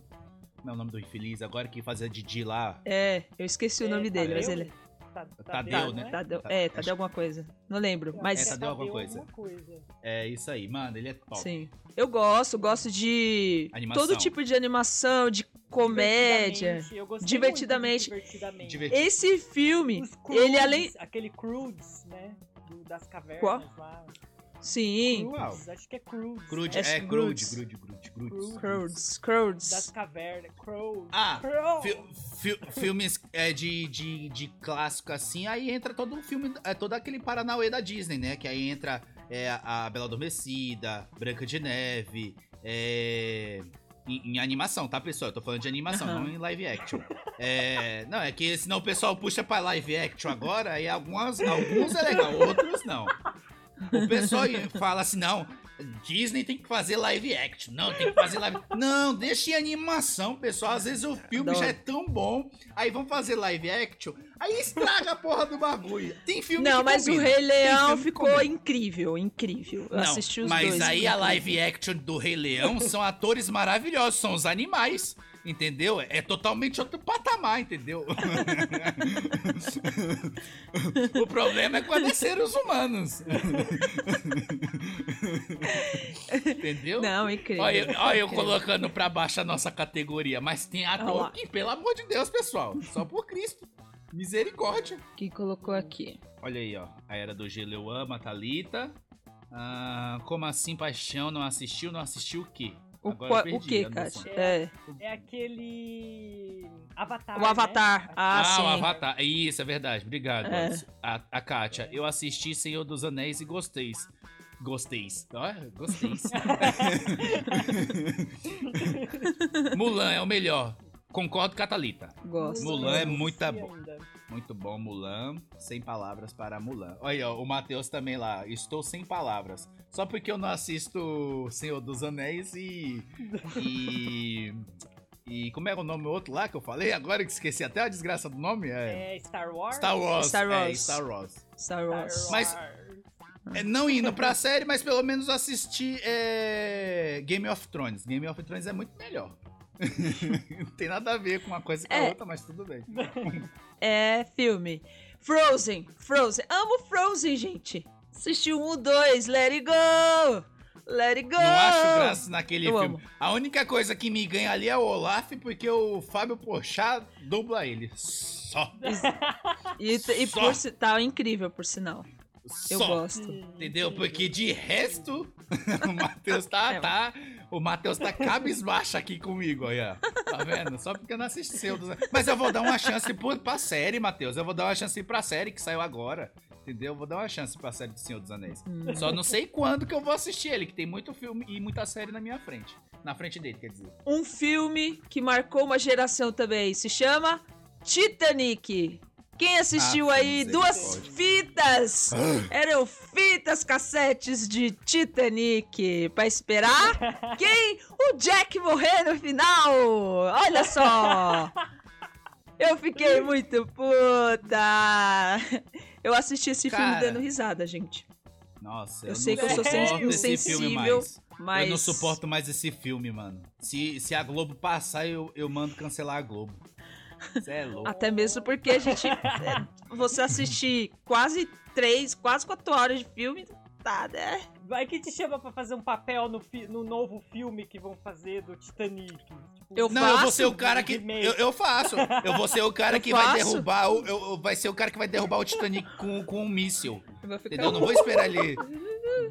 Como é o nome do infeliz agora que fazia Didi lá? É, eu esqueci o É, nome dele, mas Tadeu? ele Ta- Tadeu, né? não é? Tadeu, Tá- é, acho- Tadeu alguma coisa. Não lembro, mas É, Tadeu alguma coisa. alguma coisa. É isso aí, mano, ele é top. sim. Eu gosto, gosto de Animação. todo tipo de animação, de comédia. Divertidamente, Divertidamente. divertidamente. Esse filme, Os ele além, Aquele Croods, né? do- das cavernas Qual? lá. sim? Croods, acho que é Croods. Crude, É é. Crude, Grude, Grude, Grude. Crowds, Das cavernas. Croods. Ah. Fi- fi- filmes é, de, de, de clássico assim, aí entra todo o filme, é todo aquele Paranauê da Disney, né? Que aí entra é, a Bela Adormecida, Branca de Neve, é, em, em animação, tá, pessoal? Eu tô falando de animação, Aham. não em live action. É, não, é que senão o pessoal puxa pra live action agora, aí algumas, alguns é legal, outros não. O pessoal fala assim, não, Disney tem que fazer live action. Não, tem que fazer live. *laughs* Não, deixa em animação, pessoal. Às vezes o filme Adoro. já é tão bom. Aí vão fazer live action. Aí estraga a porra do bagulho. Tem filme Não, mas o combina. Rei Tem Leão ficou incrível, incrível. Eu Não, assisti os mas dois. aí foi a live action do Rei Leão são atores maravilhosos, são os animais. Entendeu? É totalmente outro patamar, entendeu? *laughs* o problema é quando é seres humanos. entendeu? Não, incrível. Olha, eu- olha eu colocando pra baixo a nossa categoria, mas tem ator que, pelo amor de Deus, pessoal, só por Cristo. Misericórdia. Quem colocou aqui? Olha aí, ó. A Era do Gelo eu amo, a Thalita. Ah, como assim, paixão? Não assistiu? Não assistiu o quê? O, Agora eu o perdi que, Kátia? noção. É. É aquele. Avatar. O né? Avatar. Ah, Ah, sim. o Avatar. Isso, é verdade. Obrigado. É. A, a Kátia, eu assisti Senhor dos Anéis e gostei. Gostei. Ó, gostei. *laughs* Mulan é o melhor. Concordo com a Thalita. Gosto. Mulan é muito ainda. Muito bom, Mulan. Sem palavras para Mulan. Olha, o Matheus também lá. Estou sem palavras. Só porque eu não assisto Senhor dos Anéis e. *laughs* E. E como é o nome outro lá que eu falei? Agora que esqueci até a desgraça do nome. É. É Star Wars? Star Wars. Star É, Wars. Star Wars. Star Wars. Mas- É, não indo pra série, mas pelo menos assistir é, Game of Thrones. Game of Thrones é muito melhor. *laughs* não tem nada a ver com uma coisa com a É. outra, mas tudo bem. *laughs* É filme. Frozen. Frozen. Amo Frozen, gente. Assisti um, dois. Let it go. Let it go. Não acho graça naquele Eu filme. amo. A única coisa que me ganha ali é o Olaf, porque o Fábio Porchat dubla ele. Só. *laughs* E, e Só. por si- tá incrível, por sinal. Eu Só. gosto. Entendeu? Porque de resto, *laughs* o Matheus tá, É. tá. O Matheus tá cabisbaixo aqui comigo, olha. Tá vendo? Só porque não assistiu. dos- Mas eu vou dar uma chance pra série, Matheus. Eu vou dar uma chance pra série que saiu agora. Entendeu? Eu vou dar uma chance pra série do Senhor dos Anéis. Hum. Só não sei quando que eu vou assistir ele, que tem muito filme e muita série na minha frente. Na frente dele, quer dizer. Um filme que marcou uma geração também. Se chama Titanic. Quem assistiu Ah, aí duas misericórdia. fitas? Eram fitas cassetes de Titanic. Pra esperar *laughs* quem? O Jack morrer no final. Olha só. Eu fiquei muito puta. Eu assisti esse filme Cara. dando risada, gente. Nossa, Eu eu, sei não que eu sou sensível, filme mais. Mas Eu não suporto mais esse filme, mano. Se, se a Globo passar, eu, eu mando cancelar a Globo. Você é louco. Até mesmo porque a gente. é, você assistir quase três, quase quatro horas de filme, tá, né? Vai que te chama pra fazer um papel no, no novo filme que vão fazer do Titanic. Tipo, Eu Não, eu vou faço ser o cara que. Eu, eu faço. Eu vou ser o cara Eu que vai faço. derrubar. O, eu, vai ser o cara que vai derrubar o Titanic com, com um míssil. Eu Entendeu? Eu não vou esperar ele.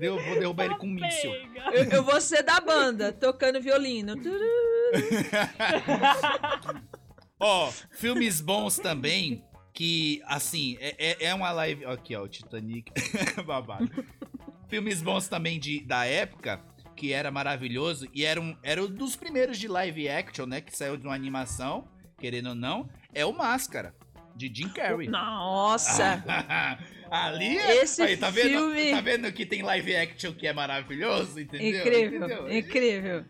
Eu vou derrubar ele com um míssil. Eu, eu vou ser da banda, tocando violino. *laughs* Ó, filmes bons também. Que, assim, é, é, é uma live. Aqui, ó, o Titanic. *laughs* Babado. Filmes bons também de, da época. Que era maravilhoso. E era um, era um dos primeiros de live action, né? Que saiu de uma animação. Querendo ou não. É o Máscara. De Jim Carrey. Nossa! *laughs* Ali é. Esse aí, tá vendo, filme- Tá vendo que tem live action que é maravilhoso, entendeu? incrível, Entendeu? incrível.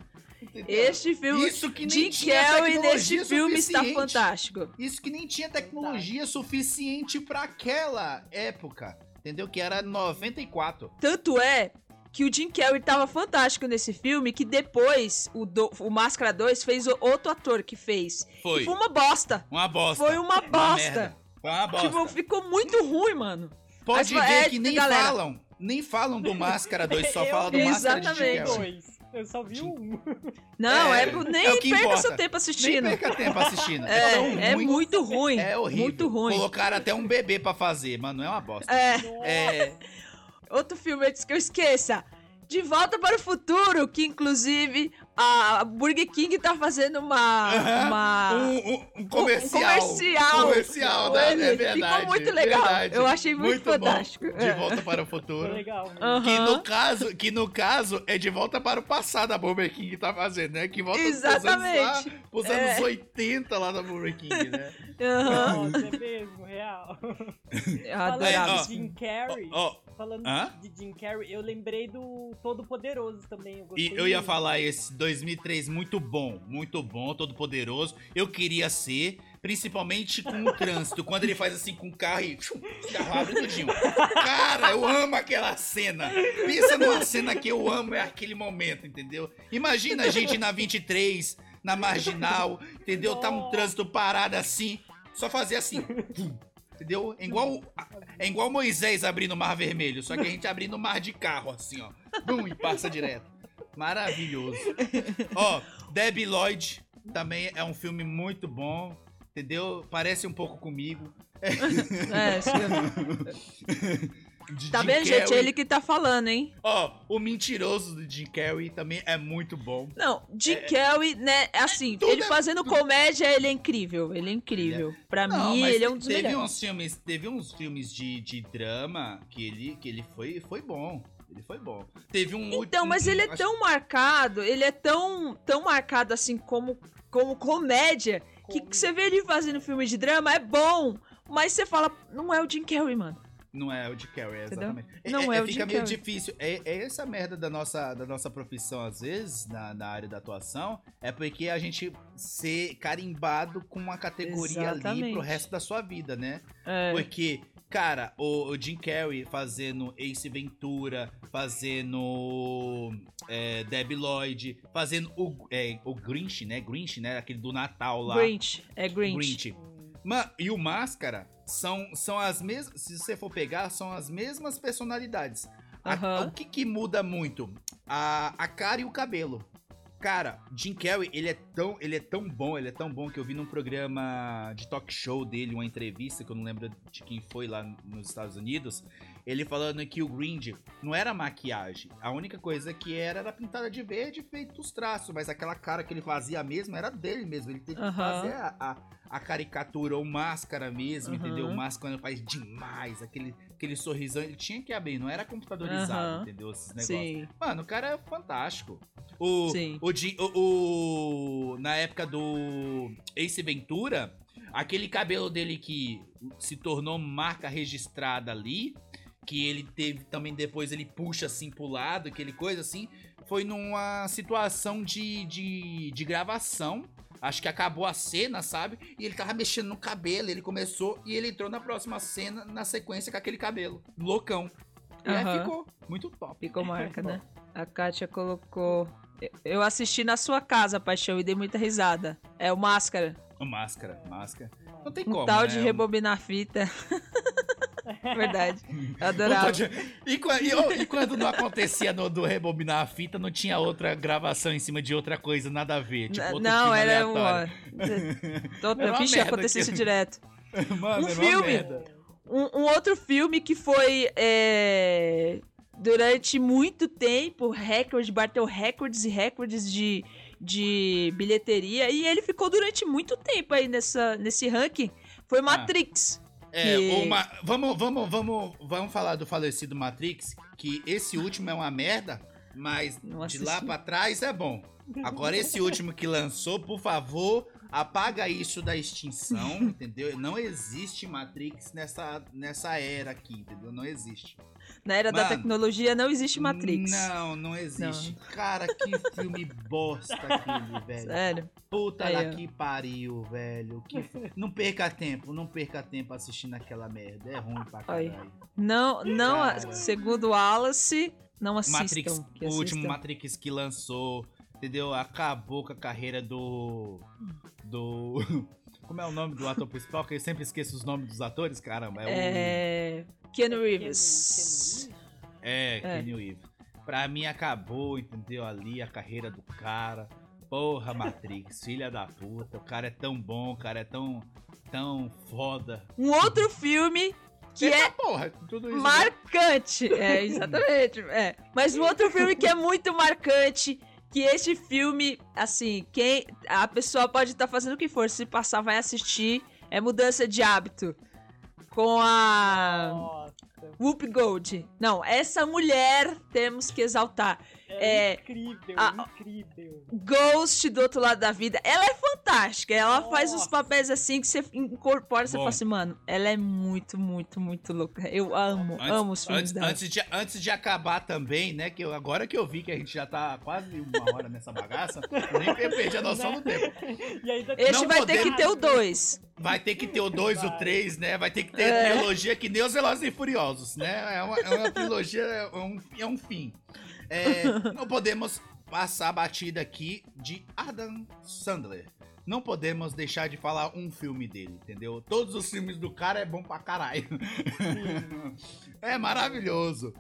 Este filme. Isso que nem Jim Kelly neste filme está fantástico. Isso que nem tinha tecnologia suficiente para aquela época. Entendeu? Que era 94. Tanto é que o Jim Carrey estava fantástico nesse filme, que depois o, do, o Máscara 2 fez outro ator que fez. Foi. foi uma bosta. Uma bosta. Foi uma bosta. Uma foi uma bosta. Tipo, ficou muito ruim, mano. Pode Mas, ver é, que nem galera... falam. Nem falam do Máscara 2, só *laughs* falam do Máscara 2. Eu só vi um. Não, É, é, nem é o que perca importa. seu tempo Nem assistindo. perca tempo assistindo. É, é ruim. muito ruim. É horrível. Muito ruim. Colocaram até um bebê pra fazer, mano. Não é uma bosta. É, É. outro filme antes que eu esqueça. De Volta para o Futuro, que inclusive a Burger King tá fazendo uma. Uma... Um, um- um comercial. comercial. Comercial, né? Ele É ficou verdade. muito legal. verdade. Eu achei muito bom. fantástico. De É. volta para o futuro. legal. Aham. Que no caso, que no caso é de volta para o passado a Burger King tá fazendo, né? Que volta pros anos, lá, Exatamente. pros É. anos 80 lá da Burger King, né? *laughs* Aham. Nossa, é mesmo, real. Eu adorava. É, ó. Jim Carrey, Ó, falando Hã? de Jim Carrey, eu lembrei do Todo Poderoso também. Eu E eu ia falar esse 2003 muito bom, muito bom, todo poderoso. Eu queria ser, principalmente com o trânsito, quando ele faz assim com o carro e o carro abre tudinho. Cara, eu amo aquela cena. Pensa numa cena que eu amo é aquele momento, entendeu? Imagina a gente na 23, na marginal, entendeu? Tá um trânsito parado assim, só fazer assim. Entendeu? É igual, é igual Moisés abrindo o mar vermelho, só que a gente abrindo o mar de carro, assim, ó. Bum, e passa direto. Maravilhoso. Ó, Debbie Lloyd também é um filme muito bom, entendeu? Parece um pouco comigo. É. *laughs* de Tá Jim vendo, gente? Carrey. Ele que tá falando, hein? Ó, o mentiroso do Jim Carrey também é muito bom. Não, Jim Carrey, né? Assim, tudo ele é- fazendo comédia, ele é incrível. Ele é incrível. Pra Não, mim, ele é um dos teve melhores. uns filmes, teve uns filmes de, de drama que ele, que ele foi, foi bom. Ele foi bom. Teve um Então, mas ele é acho- tão marcado, ele é tão, tão marcado assim como, como comédia, que, que você vê ele fazendo filme de drama, é bom. Mas você fala, não é o Jim Carrey, mano. Não é o Jim Carrey, Entendeu? exatamente. Não é o Fica Jim meio difícil. É, é essa merda da nossa, da nossa profissão, às vezes, na, na área da atuação, é porque a gente ser carimbado com uma categoria ali Exatamente. pro resto da sua vida, né? É. Porque, cara, o, Jim Carrey fazendo Ace Ventura, fazendo é, Debbie Lloyd, fazendo o, é, o Grinch, né? Grinch, né? Aquele do Natal lá. Grinch, é Grinch. Grinch. E o Máscara são, são as mesmas. Se você for pegar, são as mesmas personalidades. A- Aham. o que, que muda muito? A, a cara e o cabelo. Cara, Jim Carrey, ele é tão, ele é tão bom, ele é tão bom que eu vi num programa de talk show dele, uma entrevista que eu não lembro de quem foi lá nos Estados Unidos, ele falando que o Grinch não era maquiagem. A única coisa que era era pintada de verde e feito os traços, mas aquela cara que ele fazia mesmo era dele mesmo. Ele teve que Aham. fazer a, a, a caricatura ou máscara mesmo, Aham. entendeu? O máscara ele faz demais, aquele, aquele sorrisão, ele tinha que abrir, não era computadorizado, Aham. entendeu? Esses negócios. Sim, Mano, o cara é fantástico. O, Sim. o, o- o- na época do Ace Ventura, aquele cabelo dele que se tornou marca registrada ali, que ele teve também depois ele puxa assim pro lado, aquele coisa assim, foi numa situação de, de, de gravação. Acho que acabou a cena, sabe? E ele tava mexendo no cabelo, ele começou e ele entrou na próxima cena, na sequência com aquele cabelo. Loucão. E aí Aham. ficou muito top. ficou *laughs* marca, né? A Kátia colocou. Eu assisti na sua casa, paixão, e dei muita risada. É o Máscara. Máscara, máscara. Não tem Um como, tal né? de rebobinar fita. *laughs* Verdade. Eu *laughs* adorava. E, qua- e- e quando não acontecia no, do rebobinar a fita, não tinha outra gravação em cima de outra coisa, nada a ver. Tipo, não, era um. aleatório. *laughs* Todo... Era uma Vixe, acontecia isso direto. *laughs* Mano, Um uma filme. Um, um outro filme que foi. é, durante muito tempo, recorde, bateu recordes e recordes de, de bilheteria. E ele ficou durante muito tempo aí nessa, nesse ranking. Foi Matrix. É, que- uma, vamos, vamos, vamos, vamos falar do falecido Matrix, que esse último é uma merda, mas de lá pra trás é bom. Agora esse último que lançou, por favor, apaga isso da extinção, *laughs* entendeu? Não existe Matrix nessa, nessa era aqui, entendeu? Não existe. Na era da Mano, tecnologia não existe Matrix. Não, não existe. Cara, que filme bosta aquele, *laughs* velho. Sério. Puta Aí, lá ó. que pariu, velho. Que... Não perca tempo, não perca tempo assistindo aquela merda. É ruim pra Aí. caralho. Não, não, Cara. segundo Wallace, não assistam. Matrix, o último. Matrix que lançou, entendeu? Acabou com a carreira do. Do. Como é o nome do ator principal? Que eu sempre esqueço os nomes dos atores, caramba. É, o. É. Keanu Reeves. É, É. Keanu Reeves. Pra mim acabou, entendeu? Ali a carreira do cara. Porra, Matrix, *laughs* filha da puta. O cara é tão bom, o cara é tão. tão foda. Um outro filme que Eita é porra, tudo isso. né? marcante. É, exatamente. É. Mas um outro filme que é muito marcante. Que este filme, assim, quem. A pessoa pode estar fazendo o que for, se passar, vai assistir. É mudança de hábito. Com a. Nossa, Whoop Gold. Não, essa mulher temos que exaltar. É, É, incrível, a- incrível. Ghost do outro lado da vida. Ela é fantástica. Ela faz uns Nossa. papéis assim que você incorpora e você fala assim, mano, ela é muito, muito, muito louca. Eu amo, Antes, amo os filmes antes, dela. antes de, antes de acabar também, né? Que eu, agora que eu vi que a gente já tá quase uma hora nessa bagaça, eu nem perdi a noção do tempo. *laughs* E Este vai ter que ter o 2. Vai ter que ter o 2, o Vai. 3, né? Vai ter que ter É. trilogia que nem os Velozes e Furiosos, né? É uma, é uma trilogia, é um, é um fim. É, *laughs* não podemos passar a batida aqui de Adam Sandler. Não podemos deixar de falar um filme dele, entendeu? Todos os filmes do cara é bom pra caralho. é maravilhoso.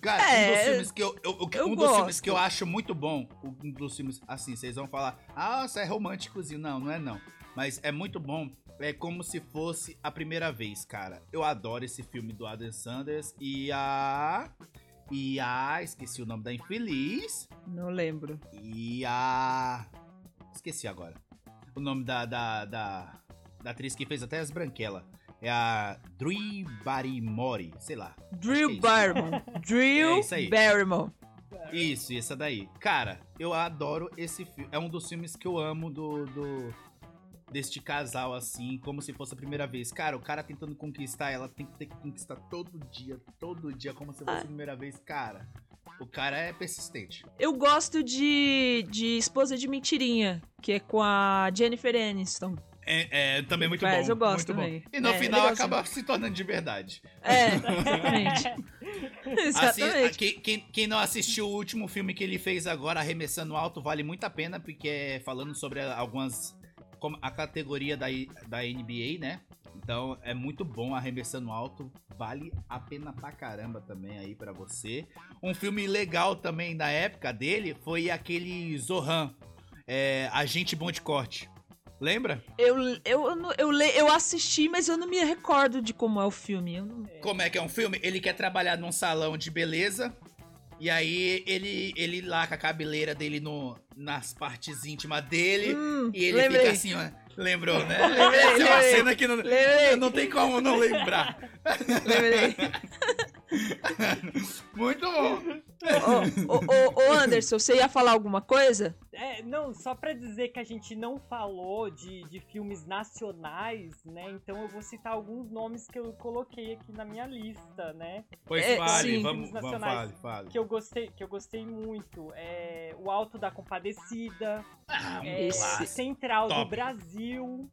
Cara, É, um dos filmes que eu, eu- eu- um dos filmes que eu acho muito bom, um dos filmes assim, vocês vão falar, ah, isso é românticozinho. Não, não é não. Mas é muito bom. é como se fosse a primeira vez, cara. Eu adoro esse filme do Adam Sanders e a. E a. Esqueci o nome da infeliz. Não lembro. E a. Esqueci agora. O nome da. da, da, da atriz que fez até as branquelas. É a Drew Barrymore, sei lá. Drew isso. Barrymore. *laughs* Drew É. Barrymore. Isso, essa daí. Cara, eu adoro esse filme. É um dos filmes que eu amo do, do deste casal, assim, como se fosse a primeira vez. Cara, o cara tentando conquistar ela, tem que ter que conquistar todo dia, todo dia, como se fosse Ah. a primeira vez. Cara, o cara é persistente. Eu gosto de, de Esposa de Mentirinha, que é com a Jennifer Aniston. É, é também muito Mas bom. eu gosto muito bom. também. E no É, final acaba se tornando de verdade. É, exatamente. *laughs* Assim, exatamente. quem, quem, quem não assistiu o último filme que ele fez agora, Arremessando Alto, vale muito a pena, porque é falando sobre algumas. Como a categoria da, da NBA, né? Então é muito bom Arremessando Alto, vale a pena pra caramba também aí pra você. Um filme legal também da época dele foi aquele Zohan, é, Agente Bom de Corte. Lembra? Eu, eu, eu, eu, eu assisti, mas eu não me recordo de como é o filme. Não- Como é que é um filme? Ele quer trabalhar num salão de beleza. E aí ele, ele lá com a cabeleira dele no, nas partes íntimas dele. Hum, e ele lembrei. fica assim, ó. Lembrou, né? *laughs* Lembrei, Essa é uma lembrei. cena que não, não tem como não lembrar. Lembrei. *laughs* *laughs* Muito bom. Ô, ô, ô, ô, Anderson, você ia falar alguma coisa? É, não, só pra dizer que a gente não falou de, de filmes nacionais, né? Então eu vou citar alguns nomes que eu coloquei aqui na minha lista, né? Pois É, fale, sim. vamos, Filmes vamos, nacionais fale, fale. Que eu gostei, que eu gostei muito. É O Alto da Compadecida, Ah, é, Central Top. do Brasil.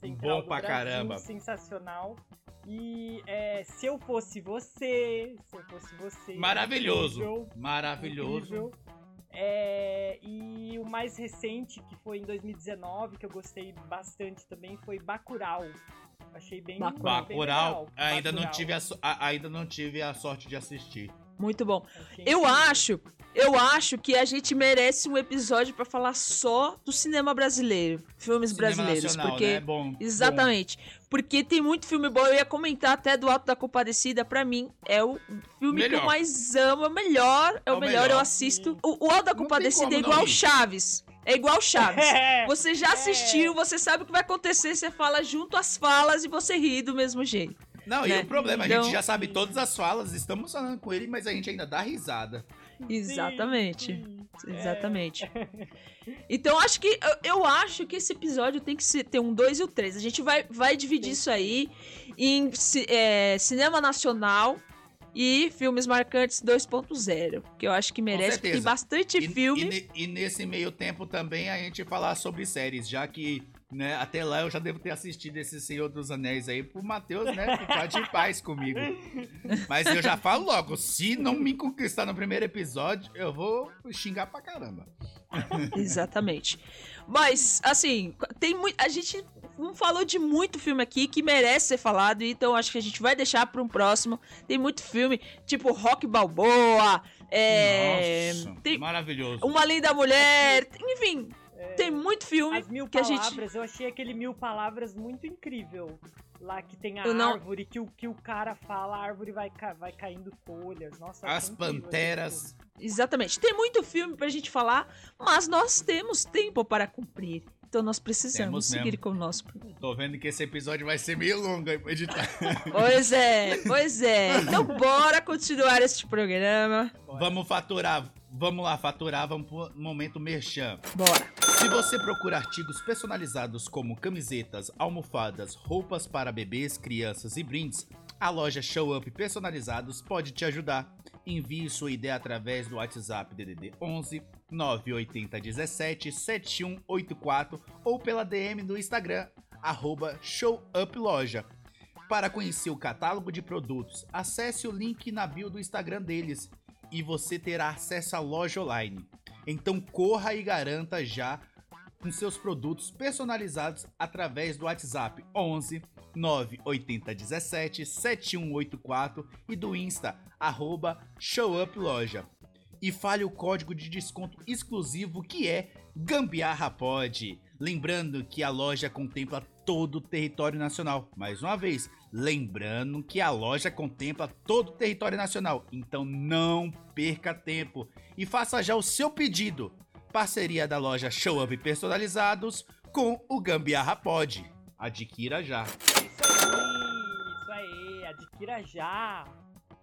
Central Bom do pra Brasil, caramba. Sensacional. E é, Se Eu Fosse Você, Se Eu Fosse Você. Maravilhoso. incrível. Maravilhoso. Incrível. É, e o mais recente, que foi em 2019, que eu gostei bastante também, foi Bacurau. Achei bem, Bacurau. bem legal. ainda não, tive a- ainda não tive a sorte de assistir. Muito bom. Achei Eu acho, eu acho que a gente merece um episódio pra falar só do cinema brasileiro, filmes Cinema brasileiros, nacional, porque né? Bom, exatamente, porque tem muito filme bom. Eu ia comentar até do Alto da Compadecida, pra mim é o filme que Melhor. eu mais amo, é o melhor, é, É o o melhor, eu melhor. assisto. O, o Alto da Compadecida é igual. Chaves. É igual Chaves. *laughs* É, Você já assistiu, você sabe o que vai acontecer, você fala junto às falas e você ri do mesmo jeito. Não, e né? o problema, a Então- gente já sabe todas as falas, estamos falando com ele, mas a gente ainda dá risada. Exatamente. sim, sim. Exatamente. *laughs* Então acho que eu, eu acho que esse episódio tem que ser, ter um 2 e o 3. A gente vai, vai dividir Tem isso aí em é, cinema nacional e filmes marcantes 2.0. Que eu acho que merece, porque tem bastante E, filme. e e nesse meio tempo também a gente falar sobre séries, já que né, até lá eu já devo ter assistido esse Senhor dos Anéis aí pro Matheus, né, ficar de paz comigo. Mas eu já falo logo, se não me conquistar no primeiro episódio, eu vou xingar pra caramba. Exatamente. Mas, assim, tem muito. A gente não falou de muito filme aqui que merece ser falado, então acho que a gente vai deixar para um próximo. Tem muito filme, tipo Rock Balboa, é, Nossa, tem maravilhoso. Uma Linda Mulher, enfim, É, tem muito filme As mil que a gente. palavras, eu achei aquele mil palavras muito incrível. Lá que tem a não- árvore, que o, que o cara fala, a árvore vai, ca- vai caindo folhas. Nossa, As esse Panteras. Exatamente. Tem muito filme pra gente falar, mas nós temos tempo para cumprir. Então nós precisamos Temos seguir mesmo. com o nosso. Tô vendo que esse episódio vai ser meio longo aí pra editar. *laughs* Pois é, pois é. Então bora continuar este programa. Vamos faturar, vamos lá faturar, vamos pro momento merchan. Bora. Se você procura artigos personalizados como camisetas, almofadas, roupas para bebês, crianças e brindes, a loja Show Up Personalizados pode te ajudar. Envie sua ideia através do WhatsApp DDD 11 980 17 7184 ou pela DM do Instagram arroba showuploja. Para conhecer o catálogo de produtos, acesse o link na bio do Instagram deles e você terá acesso à loja online. Então corra e garanta já com seus produtos personalizados através do WhatsApp 11 980 17 7184 e do Insta arroba showuploja. E fale o código de desconto exclusivo que é GambiarraPod. Lembrando que a loja contempla todo o território nacional. Mais uma vez, lembrando que a loja contempla todo o território nacional. Então não perca tempo e faça já o seu pedido. Parceria da loja Show Up Personalizados com o Gambiarra Pod. Adquira já. Isso aí, isso aí, adquira já.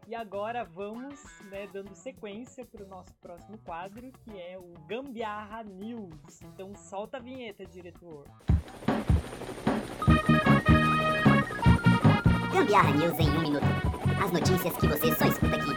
E agora vamos, né, dando sequência para o nosso próximo quadro, que é o Gambiarra News. Então solta a vinheta, diretor. Gambiarra News em um minuto. As notícias que você só escuta aqui.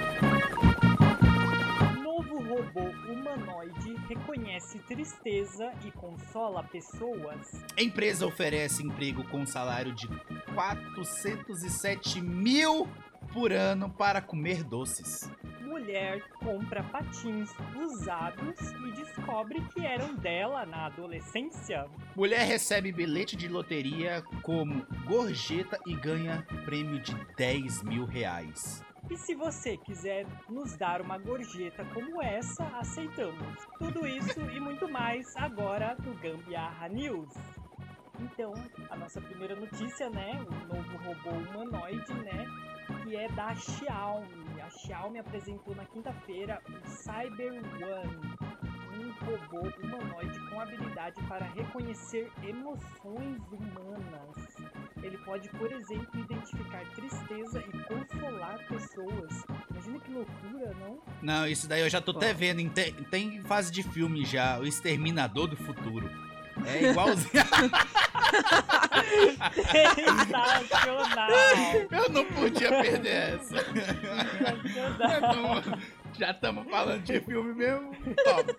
Novo robô humanoide reconhece tristeza e consola pessoas. Empresa oferece emprego com salário de 407 mil por ano para comer doces. Mulher compra patins usados e descobre que eram dela na adolescência. Mulher recebe bilhete de loteria como gorjeta e ganha prêmio de 10 mil reais. E se você quiser nos dar uma gorjeta como essa, aceitamos. Tudo isso e muito mais agora do Gambiarra News. Então, a nossa primeira notícia, né? O novo robô humanoide, né? Que é da Xiaomi. A Xiaomi apresentou na quinta-feira o Cyber One, um robô humanoide com habilidade para reconhecer emoções humanas. Ele pode, por exemplo, identificar tristeza e consolar pessoas. Imagina que loucura, não? Não, isso daí eu já tô até vendo. em te- Tem fase de filme já, o Exterminador do Futuro. É igualzinho. *laughs* Sensacional! eu não podia perder essa. Sensacional! Já estamos falando de *laughs* filme mesmo. Top.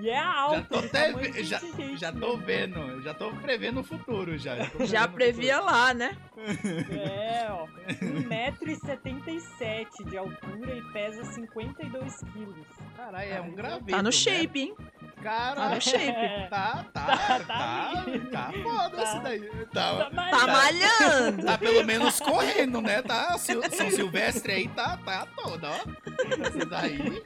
E é Já alto, tô de até já, já né? tô vendo, já tô prevendo o futuro já. Já, tô Já previa lá, né? *laughs* É, ó. 1,77m de altura e pesa 52 quilos. Caralho, é um graveto, Tá no né? shape, hein? Cara, Tá no shape. *laughs* Tá, tá, Tá, tá, tá tá, foda Tá. isso daí. Tá Tá, Tá malhando. tá pelo menos correndo, né? Tá, São Silvestre aí tá, tá toda, ó. Daí,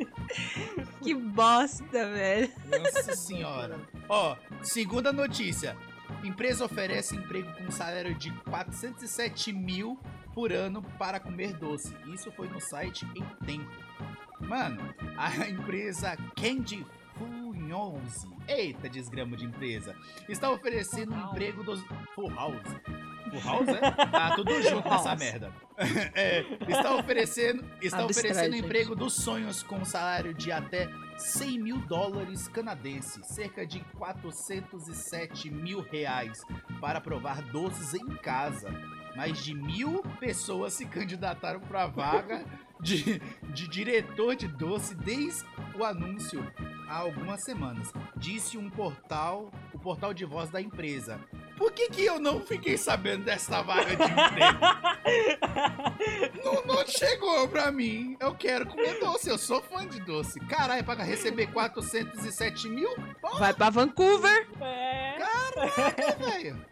Que bosta, velho. nossa senhora. Ó, segunda notícia. Empresa oferece emprego com salário de 407 mil por ano para comer doce. Isso foi no site em tempo. Mano, a empresa Candy Funhose, eita desgrama de empresa, está oferecendo um emprego dos... Full Full House, é? Tá tudo *laughs* junto nessa merda. *laughs* É, está oferecendo, está Abstrai, oferecendo gente. emprego dos sonhos com salário de até 100 mil dólares canadenses, cerca de 407 mil reais, para provar doces em casa. Mais de mil pessoas se candidataram para a vaga *laughs* de, de diretor de doce desde o anúncio há algumas semanas, disse um portal, o portal de voz da empresa. Por que, que eu não fiquei sabendo dessa vaga de emprego? *laughs* não, não chegou pra mim. Eu quero comer doce, eu sou fã de doce. Caralho, para receber 407 mil? Vai pra Vancouver. É. Caraca, velho.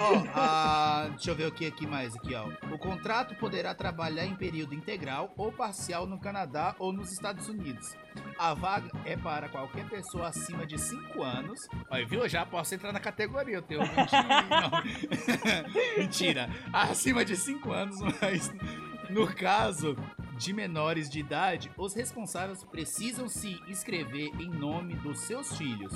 Ó, ah, deixa eu ver o que aqui mais aqui, ó. O contrato poderá trabalhar em período integral ou parcial no Canadá ou nos Estados Unidos. A vaga é para qualquer pessoa acima de 5 anos. Olha, viu? Eu já posso entrar na categoria. Eu tenho 20. não. *laughs* Mentira. Acima de 5 anos, mas no caso de menores de idade, os responsáveis precisam se inscrever em nome dos seus filhos.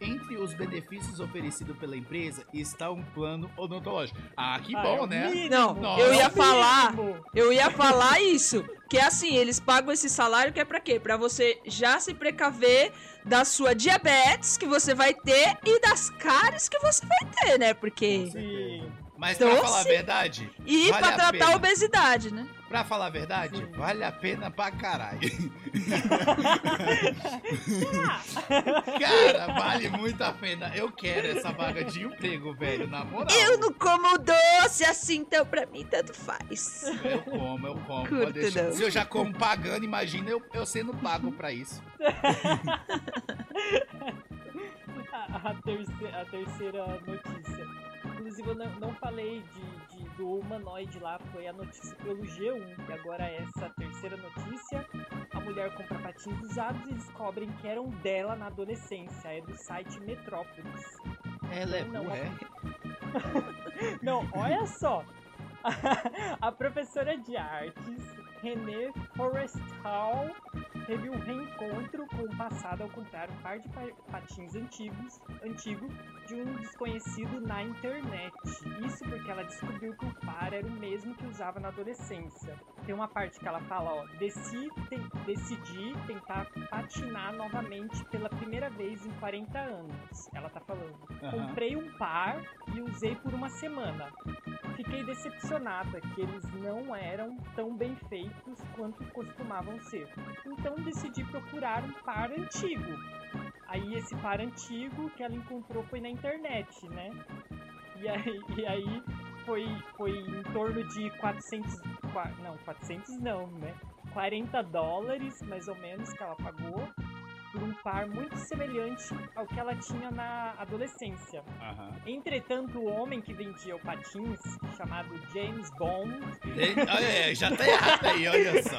Entre os benefícios oferecidos pela empresa está um plano odontológico. Ah, que Ah, é bom, o né? mínimo. Não, Nossa. eu ia É falar. Eu ia falar isso. Que é assim, eles pagam esse salário que é pra quê? Pra você já se precaver da sua diabetes que você vai ter e das cáries que você vai ter, né? Porque. Sim. Mas pra Doce? falar a verdade, E Vale pra a tratar pena. a obesidade, né? pra falar a verdade, Sim. vale a pena pra caralho. *laughs* Cara, vale muito a pena. Eu quero essa vaga de emprego, velho, na moral. Eu não como doce assim, então pra mim tanto faz. Eu como, eu como. Curto pode deixar. não. Se eu já como pagando, imagina eu, eu sendo pago pra isso. *laughs* a, a terceira, a terceira notícia. Inclusive, eu não, não falei de, de- do humanoide lá, foi a notícia pelo G1. E agora essa terceira notícia: a mulher compra patins usados e descobrem que eram dela na adolescência. É do site Metrópolis. Ela é Não, burra, é? *laughs* Não, olha só. *laughs* A professora de artes, René Forrestal, teve um reencontro com o passado ao comprar um par de pa- patins antigos, antigo de um desconhecido na internet. Isso porque ela descobriu que o par era o mesmo que usava na adolescência. Tem uma parte que ela fala, ó, Deci, te- decidi tentar patinar novamente pela primeira vez em 40 anos. Ela tá falando. Aham. Comprei um par e usei por uma semana. Fiquei decepcionada que eles não eram tão bem feitos quanto costumavam ser. Então decidi procurar um par antigo. Aí esse par antigo que ela encontrou foi na internet, né? E aí, *laughs* e aí foi, foi em torno de 400, qua- não, 400 não, né? 40 dólares, mais ou menos, que ela pagou por um par muito semelhante ao que ela tinha na adolescência. Aham. Entretanto, o homem que vendia o patins, chamado James Bond, Olha aí, já tá errado aí, olha só.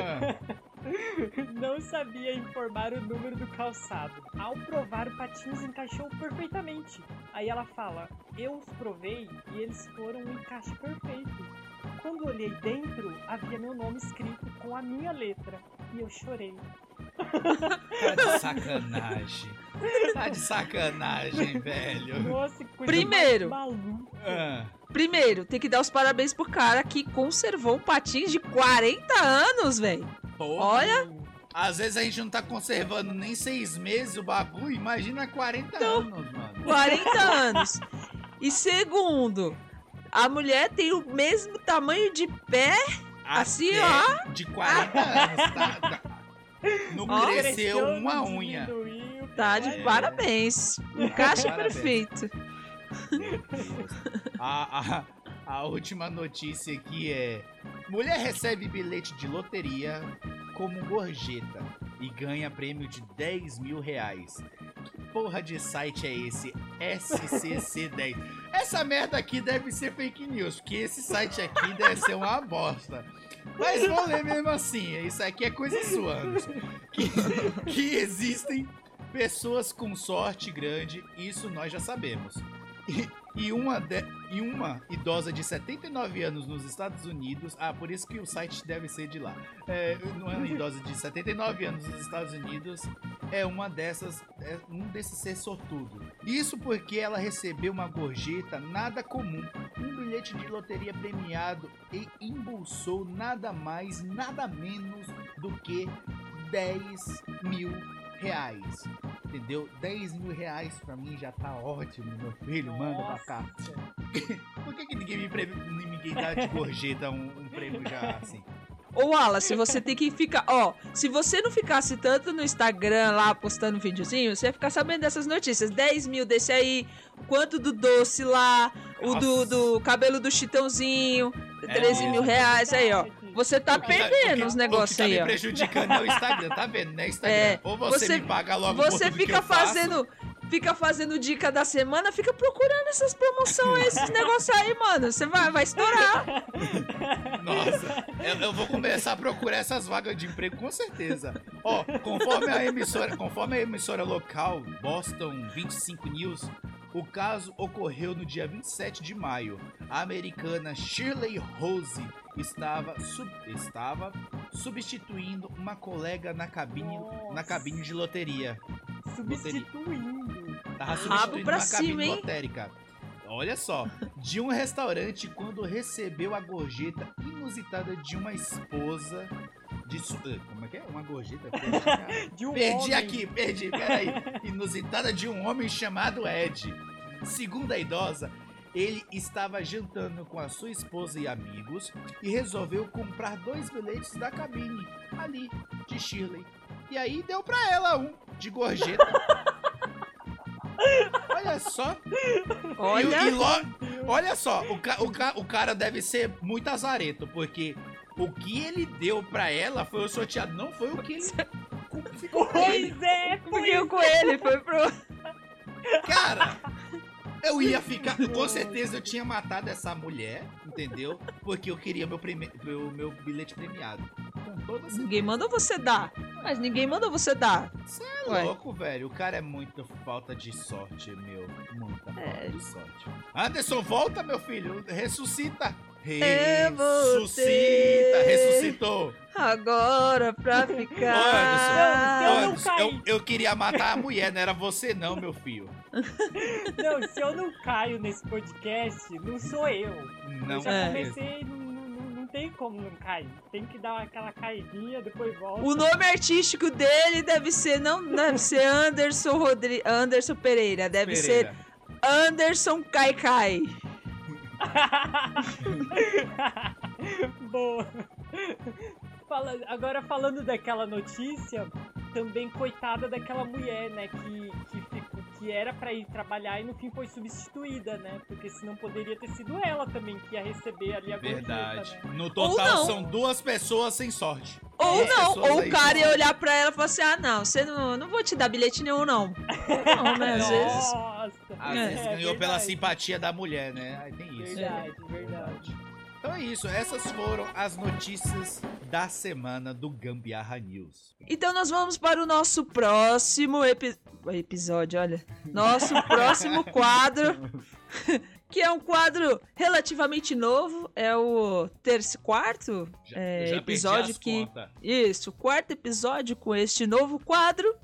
Ah, *laughs* não sabia informar o número do calçado. Ao provar, o patins encaixou perfeitamente. Aí ela fala: Eu os provei e eles foram um encaixe perfeito. Quando olhei dentro, havia meu nome escrito com a minha letra e eu chorei. Tá de sacanagem. Tá de sacanagem, velho. Nossa, que coisa Primeiro. Ah, Primeiro, tem que dar os parabéns pro cara que conservou um patins de 40 anos, velho. Olha, Às vezes a gente não tá conservando nem seis meses o bagulho, imagina 40 Então, anos, mano. 40 anos. E segundo, a mulher tem o mesmo tamanho de pé. assim, Até De 40 anos, tá? Não Ó. cresceu Cresceu, uma unha. diminuiu, Tá de É. parabéns. Encaixe Parabéns. perfeito. A, a, a última notícia aqui é: mulher recebe bilhete de loteria como gorjeta e ganha prêmio de 10 mil reais. Que porra de site é esse? SCC10. Essa merda aqui deve ser fake news, porque esse site aqui deve ser uma bosta. Mas vou ler mesmo assim, isso aqui é coisa sua. Que, que existem pessoas com sorte grande, isso nós já sabemos. E, e uma de- e uma idosa de 79 anos nos Estados Unidos. Ah, por isso que o site deve ser de lá. É, uma idosa de 79 anos nos Estados Unidos é uma dessas. É um desses ser sortudo. Isso porque ela recebeu uma gorjeta nada comum. Um bilhete de loteria premiado e embolsou nada mais, nada menos do que 10 mil reais. Entendeu? 10 mil reais pra mim já tá ótimo, meu filho. Manda pra cá. Nossa. Por que, que ninguém me prêmio, ninguém dá de gorjeta um, um prêmio já assim? Ô, Wallace, você tem que ficar. Ó, se você não ficasse tanto no Instagram lá postando videozinho, você ia ficar sabendo dessas notícias. 10 mil desse aí, quanto do doce lá, o do, Nossa. do cabelo do chitãozinho, É 13 mil mesmo. reais aí, ó. Você tá o perdendo os negócios que tá aí, me prejudicando é o Instagram, tá vendo, né, Instagram? É, Ou você, você- me paga logo Você fica fazendo. Fica fazendo dica da semana, fica procurando essas promoções, esses negócios aí, mano. Você vai, vai estourar. Nossa, eu, eu vou começar a procurar essas vagas de emprego com certeza. Ó, conforme a emissora, conforme a emissora local Boston 25 News, o caso ocorreu no dia 27 de maio. A americana Shirley Rose estava, sub- estava substituindo uma colega na cabine, na cabine de loteria. Substituindo. Tava Rabo substituindo pra uma cabine cima, hein? lotérica. Olha só, de um restaurante quando recebeu a gorjeta inusitada de uma esposa de su... Como é que é? Uma gorjeta? *laughs* De um perdi homem. aqui, perdi, peraí. Inusitada de um homem chamado Ed. Segundo a idosa, ele estava jantando com a sua esposa e amigos e resolveu comprar dois bilhetes da cabine, ali, de Shirley. E aí deu pra ela um, de gorjeta. *laughs* Olha só. Olha. E, e lo- olha só, o, ca- o ca- o cara deve ser muito azareto, porque o que ele deu pra ela foi o sorteado, não foi o que ele. *laughs* Pois é, Seguiu com ele, foi pro. Cara, eu ia ficar. Com certeza eu tinha matado essa mulher, entendeu? Porque eu queria meu, preme- meu, meu bilhete premiado. Com toda certeza. Ninguém mandou você dar. Mas ninguém mandou você dar. Você é Ué. louco, velho. O cara é muito falta de sorte, meu. Muita É. falta de sorte. Anderson, volta, meu filho. Ressuscita. Eu Ressuscita. voltei. Ressuscitou. Agora pra ficar. eu não Anderson, caí. eu, eu queria matar a mulher, não era você não, meu filho. Não, se eu não caio nesse podcast, não sou eu. Não eu já É. comecei, não, não, não- não tem como não cair. Tem que dar aquela caidinha, depois volta. O nome artístico dele deve ser não deve ser Anderson Rodri... Anderson Pereira, deve Pereira. ser Anderson Kaikai. *laughs* Boa. Fala- agora falando daquela notícia, também coitada daquela mulher, né, que, que, que era pra ir trabalhar e no fim foi substituída, né? Porque senão poderia ter sido ela também que ia receber ali a Verdade. gorjeta, né? No total são duas pessoas sem sorte. Ou É, não, ou o cara ia olhar pra ela e falar assim: ah, não, você não, não vou te dar bilhete nenhum, não. *laughs* Não, né? Às vezes. Nossa. Às É, vezes é ganhou pela verdade. simpatia da mulher, né? Aí tem isso. Verdade, verdade. Então é isso, essas foram as notícias da semana do Gambiarra News. Então nós vamos para o nosso próximo epi- episódio, olha. Nosso *laughs* próximo quadro. *laughs* Que é um quadro relativamente novo. É o terceiro, quarto Já, é, já episódio que. contas. Isso, quarto episódio com este novo quadro,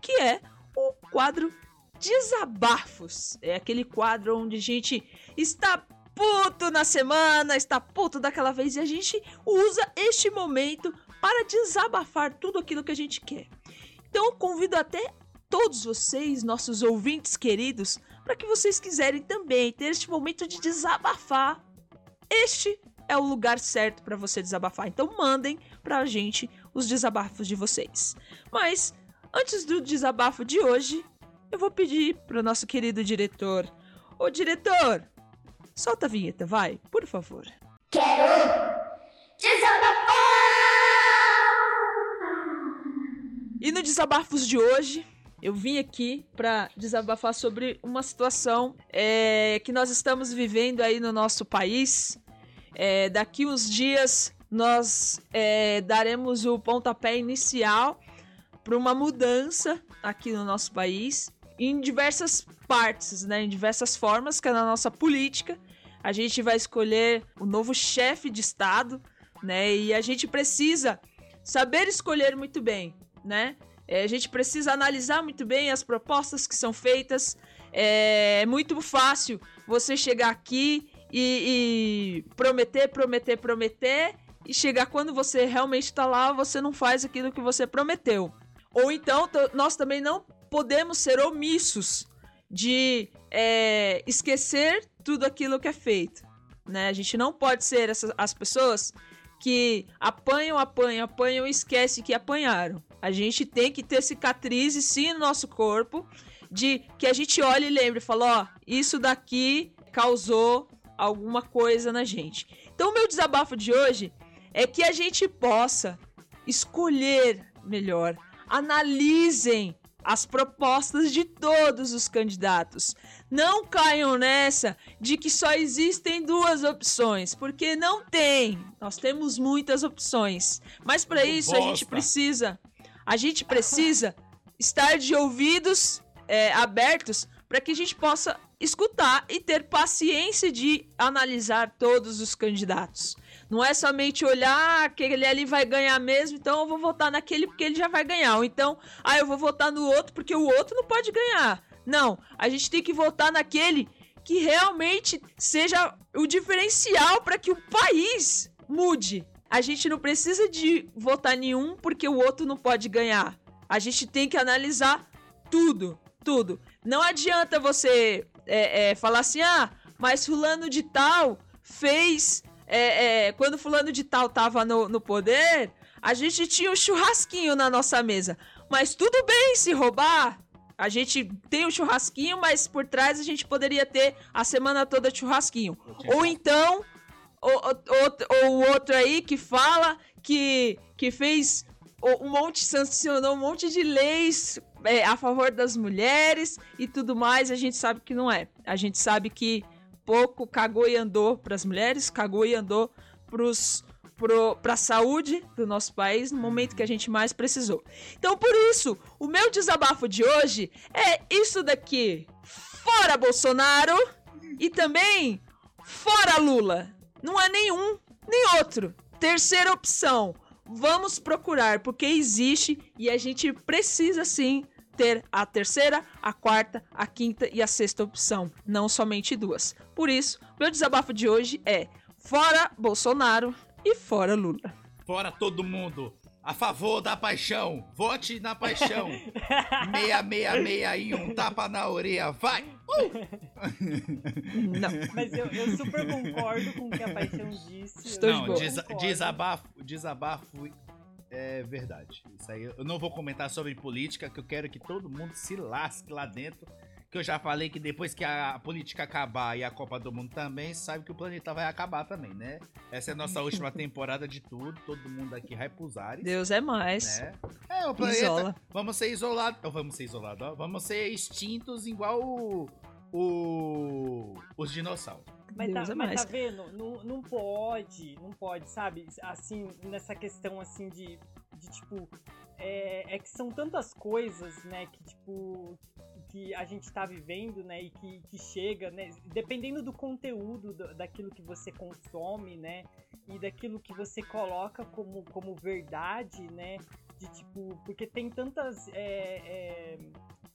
que é o quadro Desabafos. É aquele quadro onde a gente está puto na semana, está puto daquela vez e a gente usa este momento para desabafar tudo aquilo que a gente quer. Então, convido até todos vocês, nossos ouvintes queridos, para que vocês quiserem também ter este momento de desabafar. Este é o lugar certo para você desabafar. Então, mandem pra gente os desabafos de vocês. Mas antes do desabafo de hoje, eu vou pedir pro nosso querido diretor. Ô diretor, solta a vinheta, vai, por favor. E no desabafos de hoje, eu vim aqui pra desabafar sobre uma situação é, que nós estamos vivendo aí no nosso país. É, daqui uns dias nós é, daremos o pontapé inicial para uma mudança aqui no nosso país em diversas partes, né, em diversas formas, que é na nossa política. A gente vai escolher o novo chefe de estado, né? E a gente precisa saber escolher muito bem, né? É, a gente precisa analisar muito bem as propostas que são feitas. É, é muito fácil você chegar aqui e, e prometer, prometer, prometer, e chegar quando você realmente está lá, você não faz aquilo que você prometeu. Ou então, nós também não podemos ser omissos de é, esquecer tudo aquilo que é feito. Né? A gente não pode ser essas, as pessoas que apanham, apanham, apanham e esquecem que apanharam. A gente tem que ter cicatrizes sim no nosso corpo, de que a gente olhe e lembre e fala, ó, isso daqui causou alguma coisa na gente. Então o meu desabafo de hoje é que a gente possa escolher melhor. Analisem as propostas de todos os candidatos. Não caiam nessa de que só existem duas opções, porque não tem. Nós temos muitas opções. Mas para isso a gente bosta. precisa, a gente precisa estar de ouvidos é, abertos para que a gente possa escutar e ter paciência de analisar todos os candidatos. Não é somente olhar "Ah, aquele ali vai ganhar mesmo, então eu vou votar naquele porque ele já vai ganhar. Ou então, ah, eu vou votar no outro porque o outro não pode ganhar. Não, a gente tem que votar naquele que realmente seja o diferencial para que o país mude. A gente não precisa de votar nenhum porque o outro não pode ganhar. A gente tem que analisar tudo, tudo. Não adianta você é, é, falar assim, ah, mas fulano de tal fez. é, é, quando fulano de tal tava no, no poder, a gente tinha um churrasquinho na nossa mesa. Mas tudo bem se roubar. A gente tem um churrasquinho, mas por trás a gente poderia ter a semana toda de churrasquinho. Ou então, o, outro aí que fala que, que fez um monte, sancionou um monte de leis é, a favor das mulheres e tudo mais, a gente sabe que não é. A gente sabe que pouco cagou e andou para as mulheres, cagou e andou pros, pro, pra saúde do nosso país no momento que a gente mais precisou. Então, por isso, o meu desabafo de hoje é isso daqui. Fora Bolsonaro e também fora Lula. Não é nenhum nem outro. Terceira opção. Vamos procurar, porque existe e a gente precisa sim ter a terceira, a quarta, a quinta e a sexta opção, não somente duas. Por isso, meu desabafo de hoje é: fora Bolsonaro e fora Lula. Fora todo mundo. A favor da paixão. Vote na paixão. *laughs* 666 um tapa na orelha. Vai! *laughs* Não. Mas eu, eu super concordo com o que a Paixão disse. Estou de Não, boa. desa- desabafo, desabafo é verdade. Isso aí eu não vou comentar sobre política, que eu quero que todo mundo se lasque lá dentro. Que eu já falei que depois que a política acabar e a Copa do Mundo também, sabe que o planeta vai acabar também, né? Essa é a nossa última *laughs* temporada de tudo. Todo mundo aqui vai pros ares. Deus é mais. Né? É, o planeta. Isola. Vamos ser isolados. Vamos ser isolados, ó. Vamos ser extintos igual o. o os dinossauros. Mas, Deus tá, é mas tá vendo? Não, não pode, não pode, sabe? Assim, nessa questão assim de, de tipo. É, é que são tantas coisas, né, que tipo. que a gente tá vivendo, né, e que, que chega, né, dependendo do conteúdo da- daquilo que você consome, né, e daquilo que você coloca como, como verdade, né, de tipo, porque tem tantas, é, é,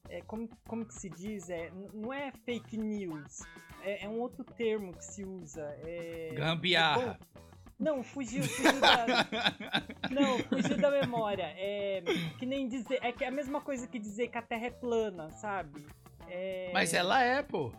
é, como, como que se diz, é, não é fake news, é, é um outro termo que se usa, é... Gambiarra. Não, fugiu, fugiu da... *laughs* Não, fugiu da memória. É que nem dizer. É que é a mesma coisa que dizer que a Terra é plana, sabe? É... Mas ela é, pô.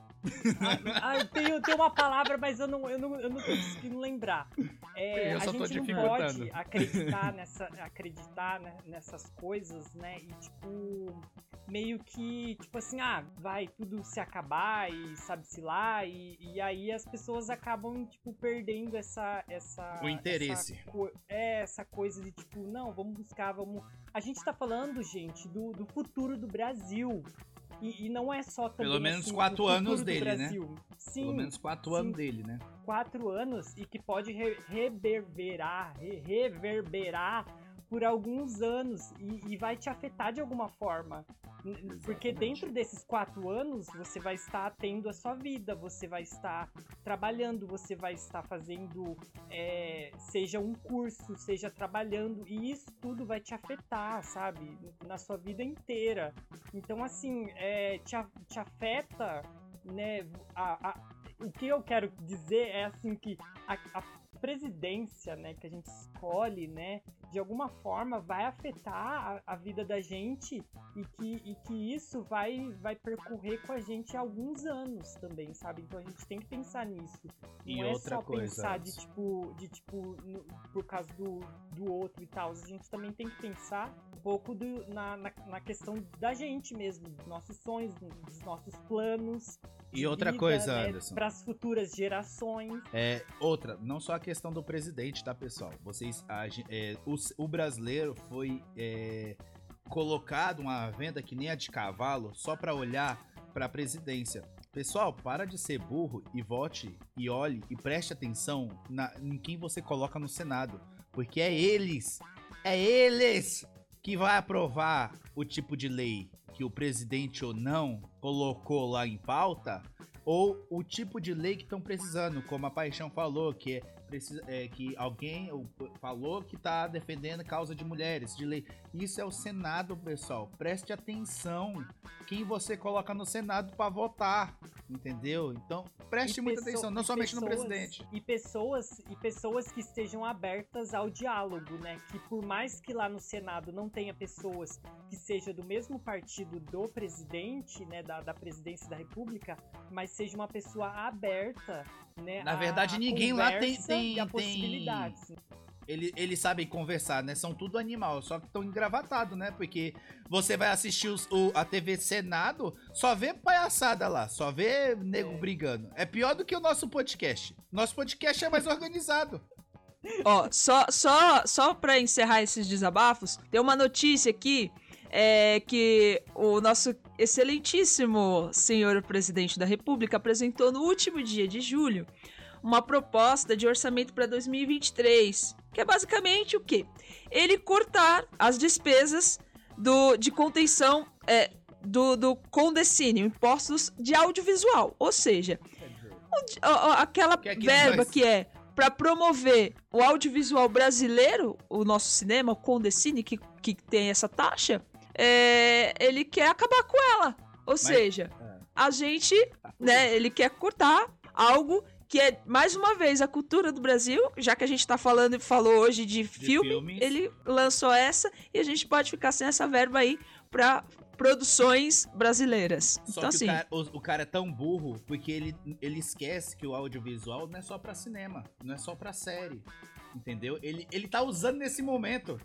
Ah, eu tenho, tenho uma palavra, mas eu não, eu não, eu não tô conseguindo lembrar. É, a gente não pode acreditar, nessa, acreditar né, nessas coisas, né? E tipo, meio que, tipo assim, ah, vai tudo se acabar e sabe-se lá, e, e aí as pessoas acabam, tipo, perdendo essa. essa O interesse. Essa, é, essa coisa de tipo, não, vamos buscar, vamos. A gente tá falando, gente, do, do futuro do Brasil. E, e não é só também. Pelo menos assim, quatro anos dele, né? Brasil. Sim, Pelo menos quatro sim. anos dele, né? quatro anos e que pode re- reverberar, re- reverberar por alguns anos e, e vai te afetar de alguma forma. N- Porque Exatamente. dentro desses quatro anos você vai estar tendo a sua vida, você vai estar trabalhando, você vai estar fazendo, é, seja um curso, seja trabalhando, e isso tudo vai te afetar, sabe? Na sua vida inteira. Então, assim, é, te, te afeta, né? a- a- o que eu quero dizer é assim que a, a presidência, né, que a gente escolhe, né, de alguma forma vai afetar a, a vida da gente e que, e que isso vai, vai percorrer com a gente alguns anos também, sabe? Então a gente tem que pensar nisso. E Não é outra só coisa, pensar de tipo, de tipo, no- por causa do, do outro e tal. A gente também tem que pensar um pouco do- na, na, na questão da gente mesmo, dos nossos sonhos, dos nossos planos. E outra coisa, Anderson. Para as futuras gerações. É, outra, não só a questão do presidente, tá, pessoal? Vocês, a gen- é, o, o brasileiro foi é, colocado uma venda que nem a de cavalo só pra olhar pra presidência. Pessoal, para de ser burro e vote e olhe e preste atenção na, em quem você coloca no Senado, porque é eles, é eles que vai aprovar o tipo de lei que o presidente ou não colocou lá em pauta ou o tipo de lei que estão precisando, como a Paixão falou, que é, precisa, é, que alguém ou, falou que está defendendo causa de mulheres, de lei. Isso é o Senado, pessoal. Preste atenção quem você coloca no Senado para votar, entendeu? Então, preste E muita pesso- atenção, não somente no pessoas- presidente. E pessoas, e pessoas que estejam abertas ao diálogo, né? Que por mais que lá no Senado não tenha pessoas que sejam do mesmo partido do presidente, né? Da, da presidência da República, mas seja uma pessoa aberta, né? Na a- verdade, ninguém lá tem- tem- e a tem- possibilidades. Ele- Eles sabem conversar, né? São tudo animal, só que estão engravatados, né? Porque você vai assistir os- o- a TV Senado, só vê palhaçada lá, só vê nego É. brigando. É pior do que o nosso podcast. Nosso podcast é mais organizado. Ó, só, só, só pra encerrar esses desabafos, tem uma notícia aqui é, que o nosso excelentíssimo senhor presidente da República apresentou no último dia de julho uma proposta de orçamento para 2023, que é basicamente o quê? Ele cortar as despesas do, de contenção é, do, do Condecínio, impostos de audiovisual. Ou seja, o- a- a- aquela Que é aqui verba nós- que é para promover o audiovisual brasileiro, o nosso cinema, o Condecine, que, que tem essa taxa, é, ele quer acabar com ela. Ou seja, é. a gente, né, ele quer cortar algo que é, mais uma vez, a cultura do Brasil, já que a gente tá falando e falou hoje de, filme, filmes. ele lançou essa e a gente pode ficar sem essa verba aí pra produções brasileiras. Só então, que assim, o, cara, o- o cara é tão burro porque ele, ele esquece que o audiovisual não é só pra cinema, não é só pra série. Entendeu? Ele, ele tá usando nesse momento.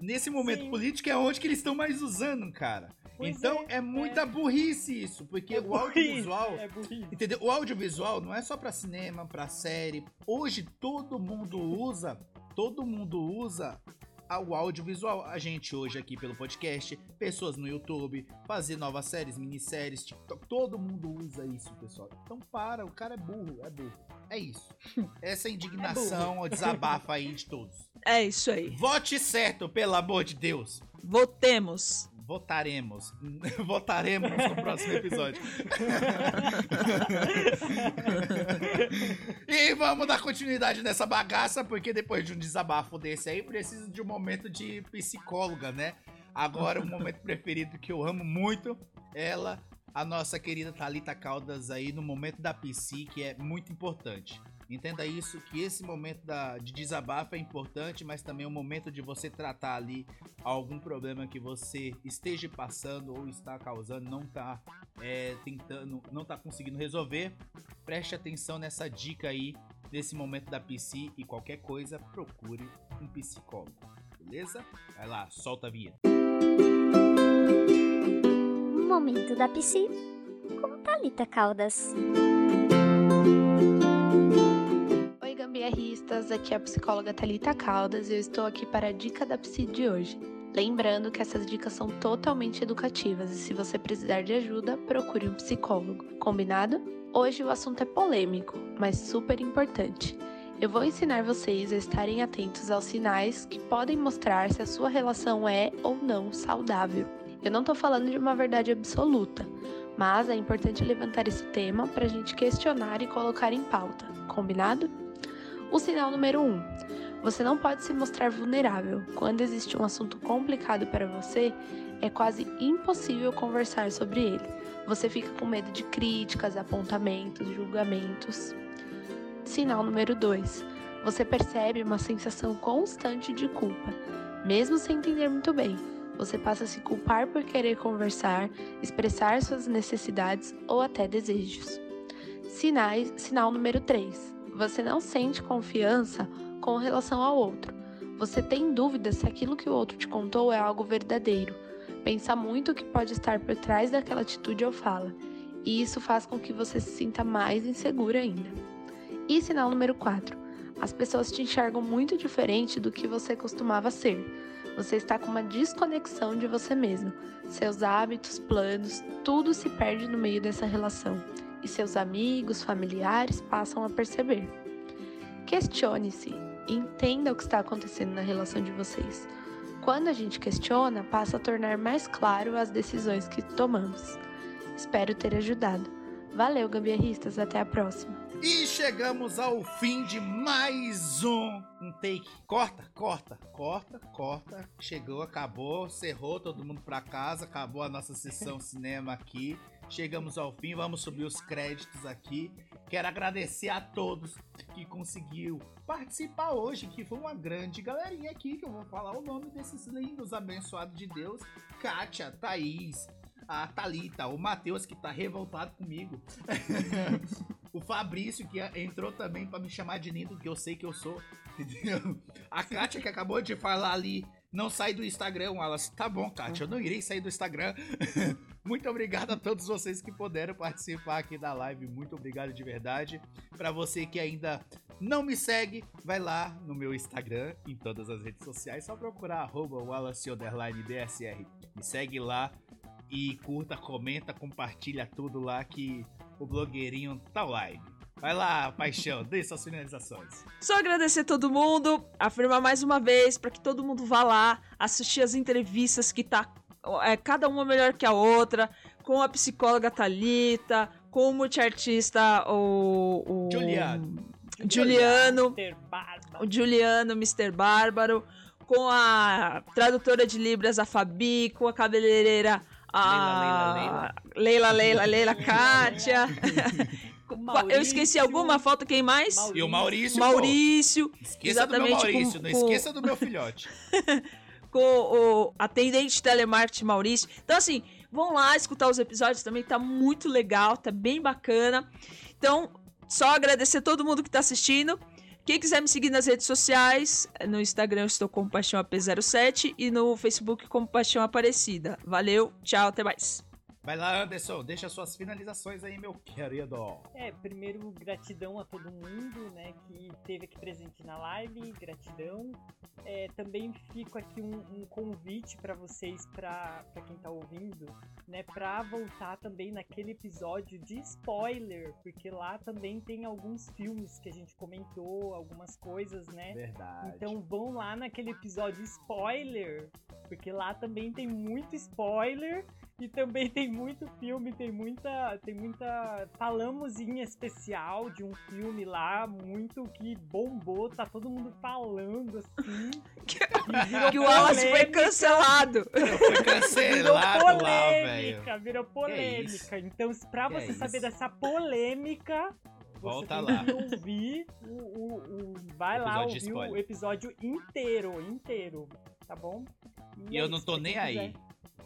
Nesse momento Sim. político é onde que eles estão mais usando, cara. Pois então é, é, muita burrice isso, porque É o audiovisual. É burrice. Entendeu? O audiovisual não é só pra cinema, pra série. Hoje todo mundo usa, todo mundo usa o audiovisual. A gente hoje aqui pelo podcast, pessoas no YouTube, fazer novas séries, minisséries, TikTok, todo mundo usa isso, pessoal. Então para, o cara é burro, é burro. É isso. Essa é indignação, o desabafo aí de todos. é isso aí. Vote certo, pelo amor de Deus. Votemos. Votaremos. *laughs* Votaremos no próximo episódio. *laughs* e vamos dar continuidade nessa bagaça, porque depois de um desabafo desse aí, preciso de um momento de psicóloga, né? Agora, o momento preferido que eu amo muito, ela, a nossa querida Thalita Caldas aí, no momento da psi, que é muito importante. Entenda isso, que esse momento da, de desabafo é importante, mas também é um momento de você tratar ali algum problema que você esteja passando ou está causando, não está tentando, não está conseguindo resolver. Preste atenção nessa dica aí, nesse momento da psi e qualquer coisa, procure um psicólogo. Beleza? Vai lá, solta a vinheta. Momento da Psi com Thalita Caldas. Oi, gambiarristas, aqui é a psicóloga Thalita Caldas e eu estou aqui para a dica da Psi de hoje. Lembrando que essas dicas são totalmente educativas e se você precisar de ajuda, procure um psicólogo. Combinado? Hoje o assunto é polêmico, mas super importante. Eu vou ensinar vocês a estarem atentos aos sinais que podem mostrar se a sua relação é ou não saudável. Eu não tô falando de uma verdade absoluta, mas é importante levantar esse tema para a gente questionar e colocar em pauta. Combinado? O sinal número 1. Um, você não pode se mostrar vulnerável. Quando existe um assunto complicado para você, é quase impossível conversar sobre ele. Você fica com medo de críticas, apontamentos, julgamentos. Sinal número 2. Você percebe uma sensação constante de culpa, mesmo sem entender muito bem. Você passa a se culpar por querer conversar, expressar suas necessidades ou até desejos. Sinais, sinal número 3. Você não sente confiança com relação ao outro. Você tem dúvida se aquilo que o outro te contou é algo verdadeiro. Pensa muito o que pode estar por trás daquela atitude ou fala, e isso faz com que você se sinta mais insegura ainda. E sinal número 4. As pessoas te enxergam muito diferente do que você costumava ser. Você está com uma desconexão de você mesmo. Seus hábitos, planos, tudo se perde no meio dessa relação. E seus amigos, familiares passam a perceber. Questione-se entenda o que está acontecendo na relação de vocês. Quando a gente questiona, passa a tornar mais claro as decisões que tomamos. Espero ter ajudado. Valeu, gambiarristas, até a próxima. E chegamos ao fim de mais um, um take. Corta, corta, corta, corta. Chegou, acabou, cerrou todo mundo pra casa, acabou a nossa sessão *laughs* cinema aqui. Chegamos ao fim, vamos subir os créditos aqui. Quero agradecer a todos que conseguiu participar hoje, que foi uma grande galerinha aqui, que eu vou falar o nome desses lindos abençoados de Deus. Kátia, Thaís, a Thalita, o Matheus que tá revoltado comigo. *laughs* o Fabrício que entrou também pra me chamar de lindo, que eu sei que eu sou. Entendeu? A Kátia que acabou de falar ali, não sai do Instagram, Wallace. Tá bom, Kátia, eu não irei sair do Instagram. *laughs* Muito obrigado a todos vocês que puderam participar aqui da live. Muito obrigado de verdade. Para você que ainda não me segue, vai lá no meu Instagram, em todas as redes sociais, só procurar arroba. Me segue lá e curta, comenta, compartilha tudo lá que o blogueirinho tá live. Vai lá, paixão, dê suas finalizações. Só agradecer todo mundo, afirmar mais uma vez para que todo mundo vá lá assistir as entrevistas que tá é, cada uma melhor que a outra, com a psicóloga Talita, com o multiartista o, o Juliano. Juliano, o Juliano, Mr. Bárbaro, com a tradutora de Libras, a Fabi, com a cabeleireira, a Leila, Leila, Leila, Kátia. *laughs* Eu esqueci alguma falta, quem mais? E o Maurício. Maurício. pô. Esqueça do meu exatamente, Maurício, com- não com- esqueça do meu filhote. *laughs* com o atendente telemarketing Maurício. Então, assim, vão lá escutar os episódios também, tá muito legal, tá bem bacana. Então, só agradecer a todo mundo que tá assistindo. Quem quiser me seguir nas redes sociais, no Instagram eu estou como Paixão AP07 e no Facebook como Paixão Aparecida. Valeu, tchau, até mais. Vai lá, Anderson, deixa suas finalizações aí, meu querido. É, primeiro, gratidão a todo mundo, né, que esteve aqui presente na live, gratidão. É, também fico aqui um, um convite para vocês, para quem tá ouvindo, né, pra voltar também naquele episódio de spoiler, porque lá também tem alguns filmes que a gente comentou, algumas coisas, né. Verdade. Então vão lá naquele episódio spoiler, porque lá também tem muito spoiler e também tem muito filme, tem muita, tem muita, falamos em especial de um filme lá muito que bombou, tá todo mundo falando assim. *laughs* e virou *laughs* Que o Wallace foi cancelado. Foi Virou cancelado lá, velho. polêmica, virou isso? polêmica. Então, pra Que você é saber dessa polêmica, você Volta tem lá. que ouvir o, o, o- vai lá ouvir o episódio inteiro, inteiro, tá bom? E é eu não tô nem quem aí.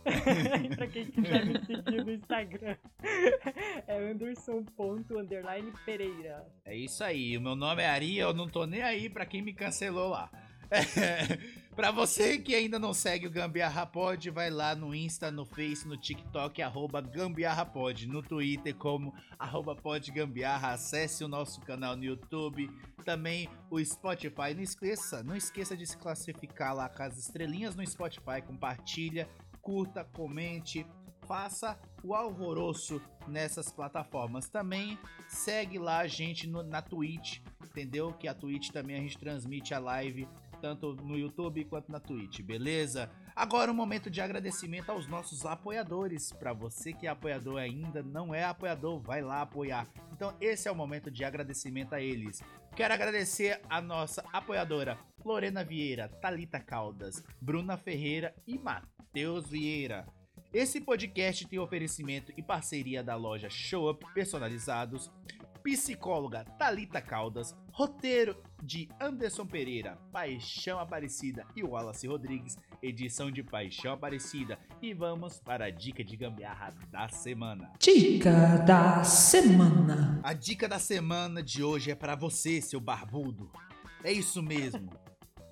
*laughs* pra quem quiser me seguir no Instagram, *laughs* é anderson.underline Pereira. É isso aí, o meu nome é Ari, eu não tô nem aí pra quem me cancelou lá. *laughs* pra você que ainda não segue o Gambiarra Pod, vai lá no Insta, no Face, no TikTok, arroba Gambiarra Pod, no Twitter como arroba podgambiarra, acesse o nosso canal no YouTube, também o Spotify, não esqueça, não esqueça de se classificar lá com as estrelinhas no Spotify, compartilha, curta, comente, faça o alvoroço nessas plataformas. Também segue lá a gente no- na Twitch, entendeu? Que a Twitch também a gente transmite a live tanto no YouTube quanto na Twitch, beleza? Agora um momento de agradecimento aos nossos apoiadores. Para você que é apoiador ainda não é apoiador, vai lá apoiar. Então esse é o momento de agradecimento a eles. Quero agradecer a nossa apoiadora Lorena Vieira, Talita Caldas, Bruna Ferreira e Matheus Vieira. Esse podcast tem oferecimento e parceria da loja Show Up Personalizados, psicóloga Talita Caldas, roteiro de Anderson Pereira, Paixão Aparecida e Wallace Rodrigues, edição de Paixão Aparecida. E vamos para a dica de gambiarra da semana. Dica da semana. A dica da semana de hoje é para você, seu barbudo. É isso mesmo.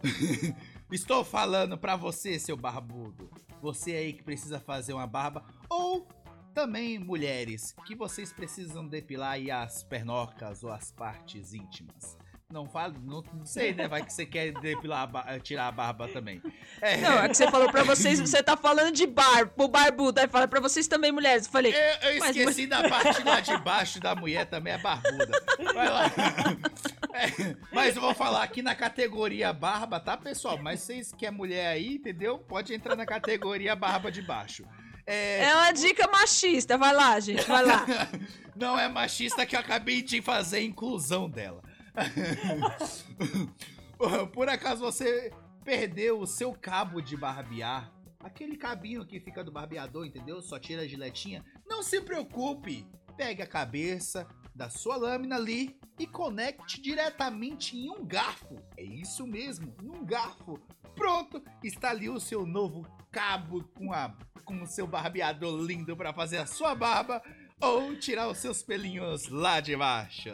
*laughs* Estou falando para você, seu barbudo. Você aí que precisa fazer uma barba ou também mulheres que vocês precisam depilar aí as pernocas ou as partes íntimas. Não falo, não, não sei, né? Vai que você quer depilar, a ba- tirar a barba também. É. Não, é que você falou pra vocês, você tá falando de bar, pro barbudo, aí fala pra vocês também, mulheres. Eu falei, Eu, eu Mas- esqueci da parte lá de baixo da mulher também é barbuda. Vai lá. *laughs* É, *laughs* mas eu vou falar aqui na categoria barba, tá, pessoal? Mas vocês que é mulher aí, entendeu? Pode entrar na categoria barba de baixo. É, é uma dica machista, vai lá, gente, vai lá. *laughs* não é machista que eu acabei de fazer a inclusão dela. *laughs* Por acaso você perdeu o seu cabo de barbear? Aquele cabinho que fica do barbeador, entendeu? Só tira a giletinha. Não se preocupe. Pegue a cabeça da sua lâmina ali e conecte diretamente em um garfo. É isso mesmo, em um garfo. Pronto, está ali o seu novo cabo com, a, com o seu barbeador lindo para fazer a sua barba ou tirar os seus pelinhos lá de baixo.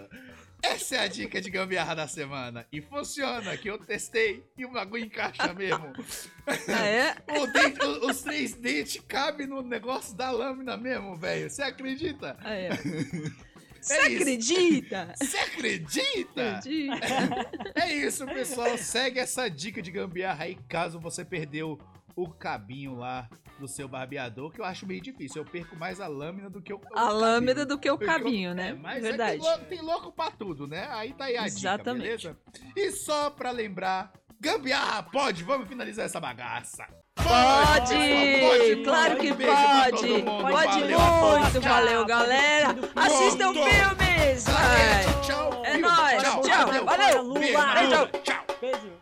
Essa é a dica de gambiarra da semana. E funciona, que eu testei e o bagulho encaixa mesmo. Ah, é? *laughs* Dente- os três dentes cabem no negócio da lâmina mesmo, velho. Você acredita? Ah, é. *laughs* Você É acredita? *laughs* Você acredita? Acredita? É isso, pessoal. Segue essa dica de gambiarra aí, caso você perdeu o cabinho lá do seu barbeador, que eu acho meio difícil. Eu perco mais a lâmina do que o, o A lâmina do que o Porque eu- cabinho, É, né? mas Verdade. É, tem, louco, tem louco pra tudo, né? Aí tá aí a Exatamente. dica, beleza? E só pra lembrar, gambiarra, pode, vamos finalizar essa bagaça. Pode! Pode, claro que Um pode! Pode Valeu muito! Valeu, galera! Assistam filmes! Vai! Tchau, É nóis! Tchau, Tchau! valeu. Valeu! Beijo, Beijo! Tchau.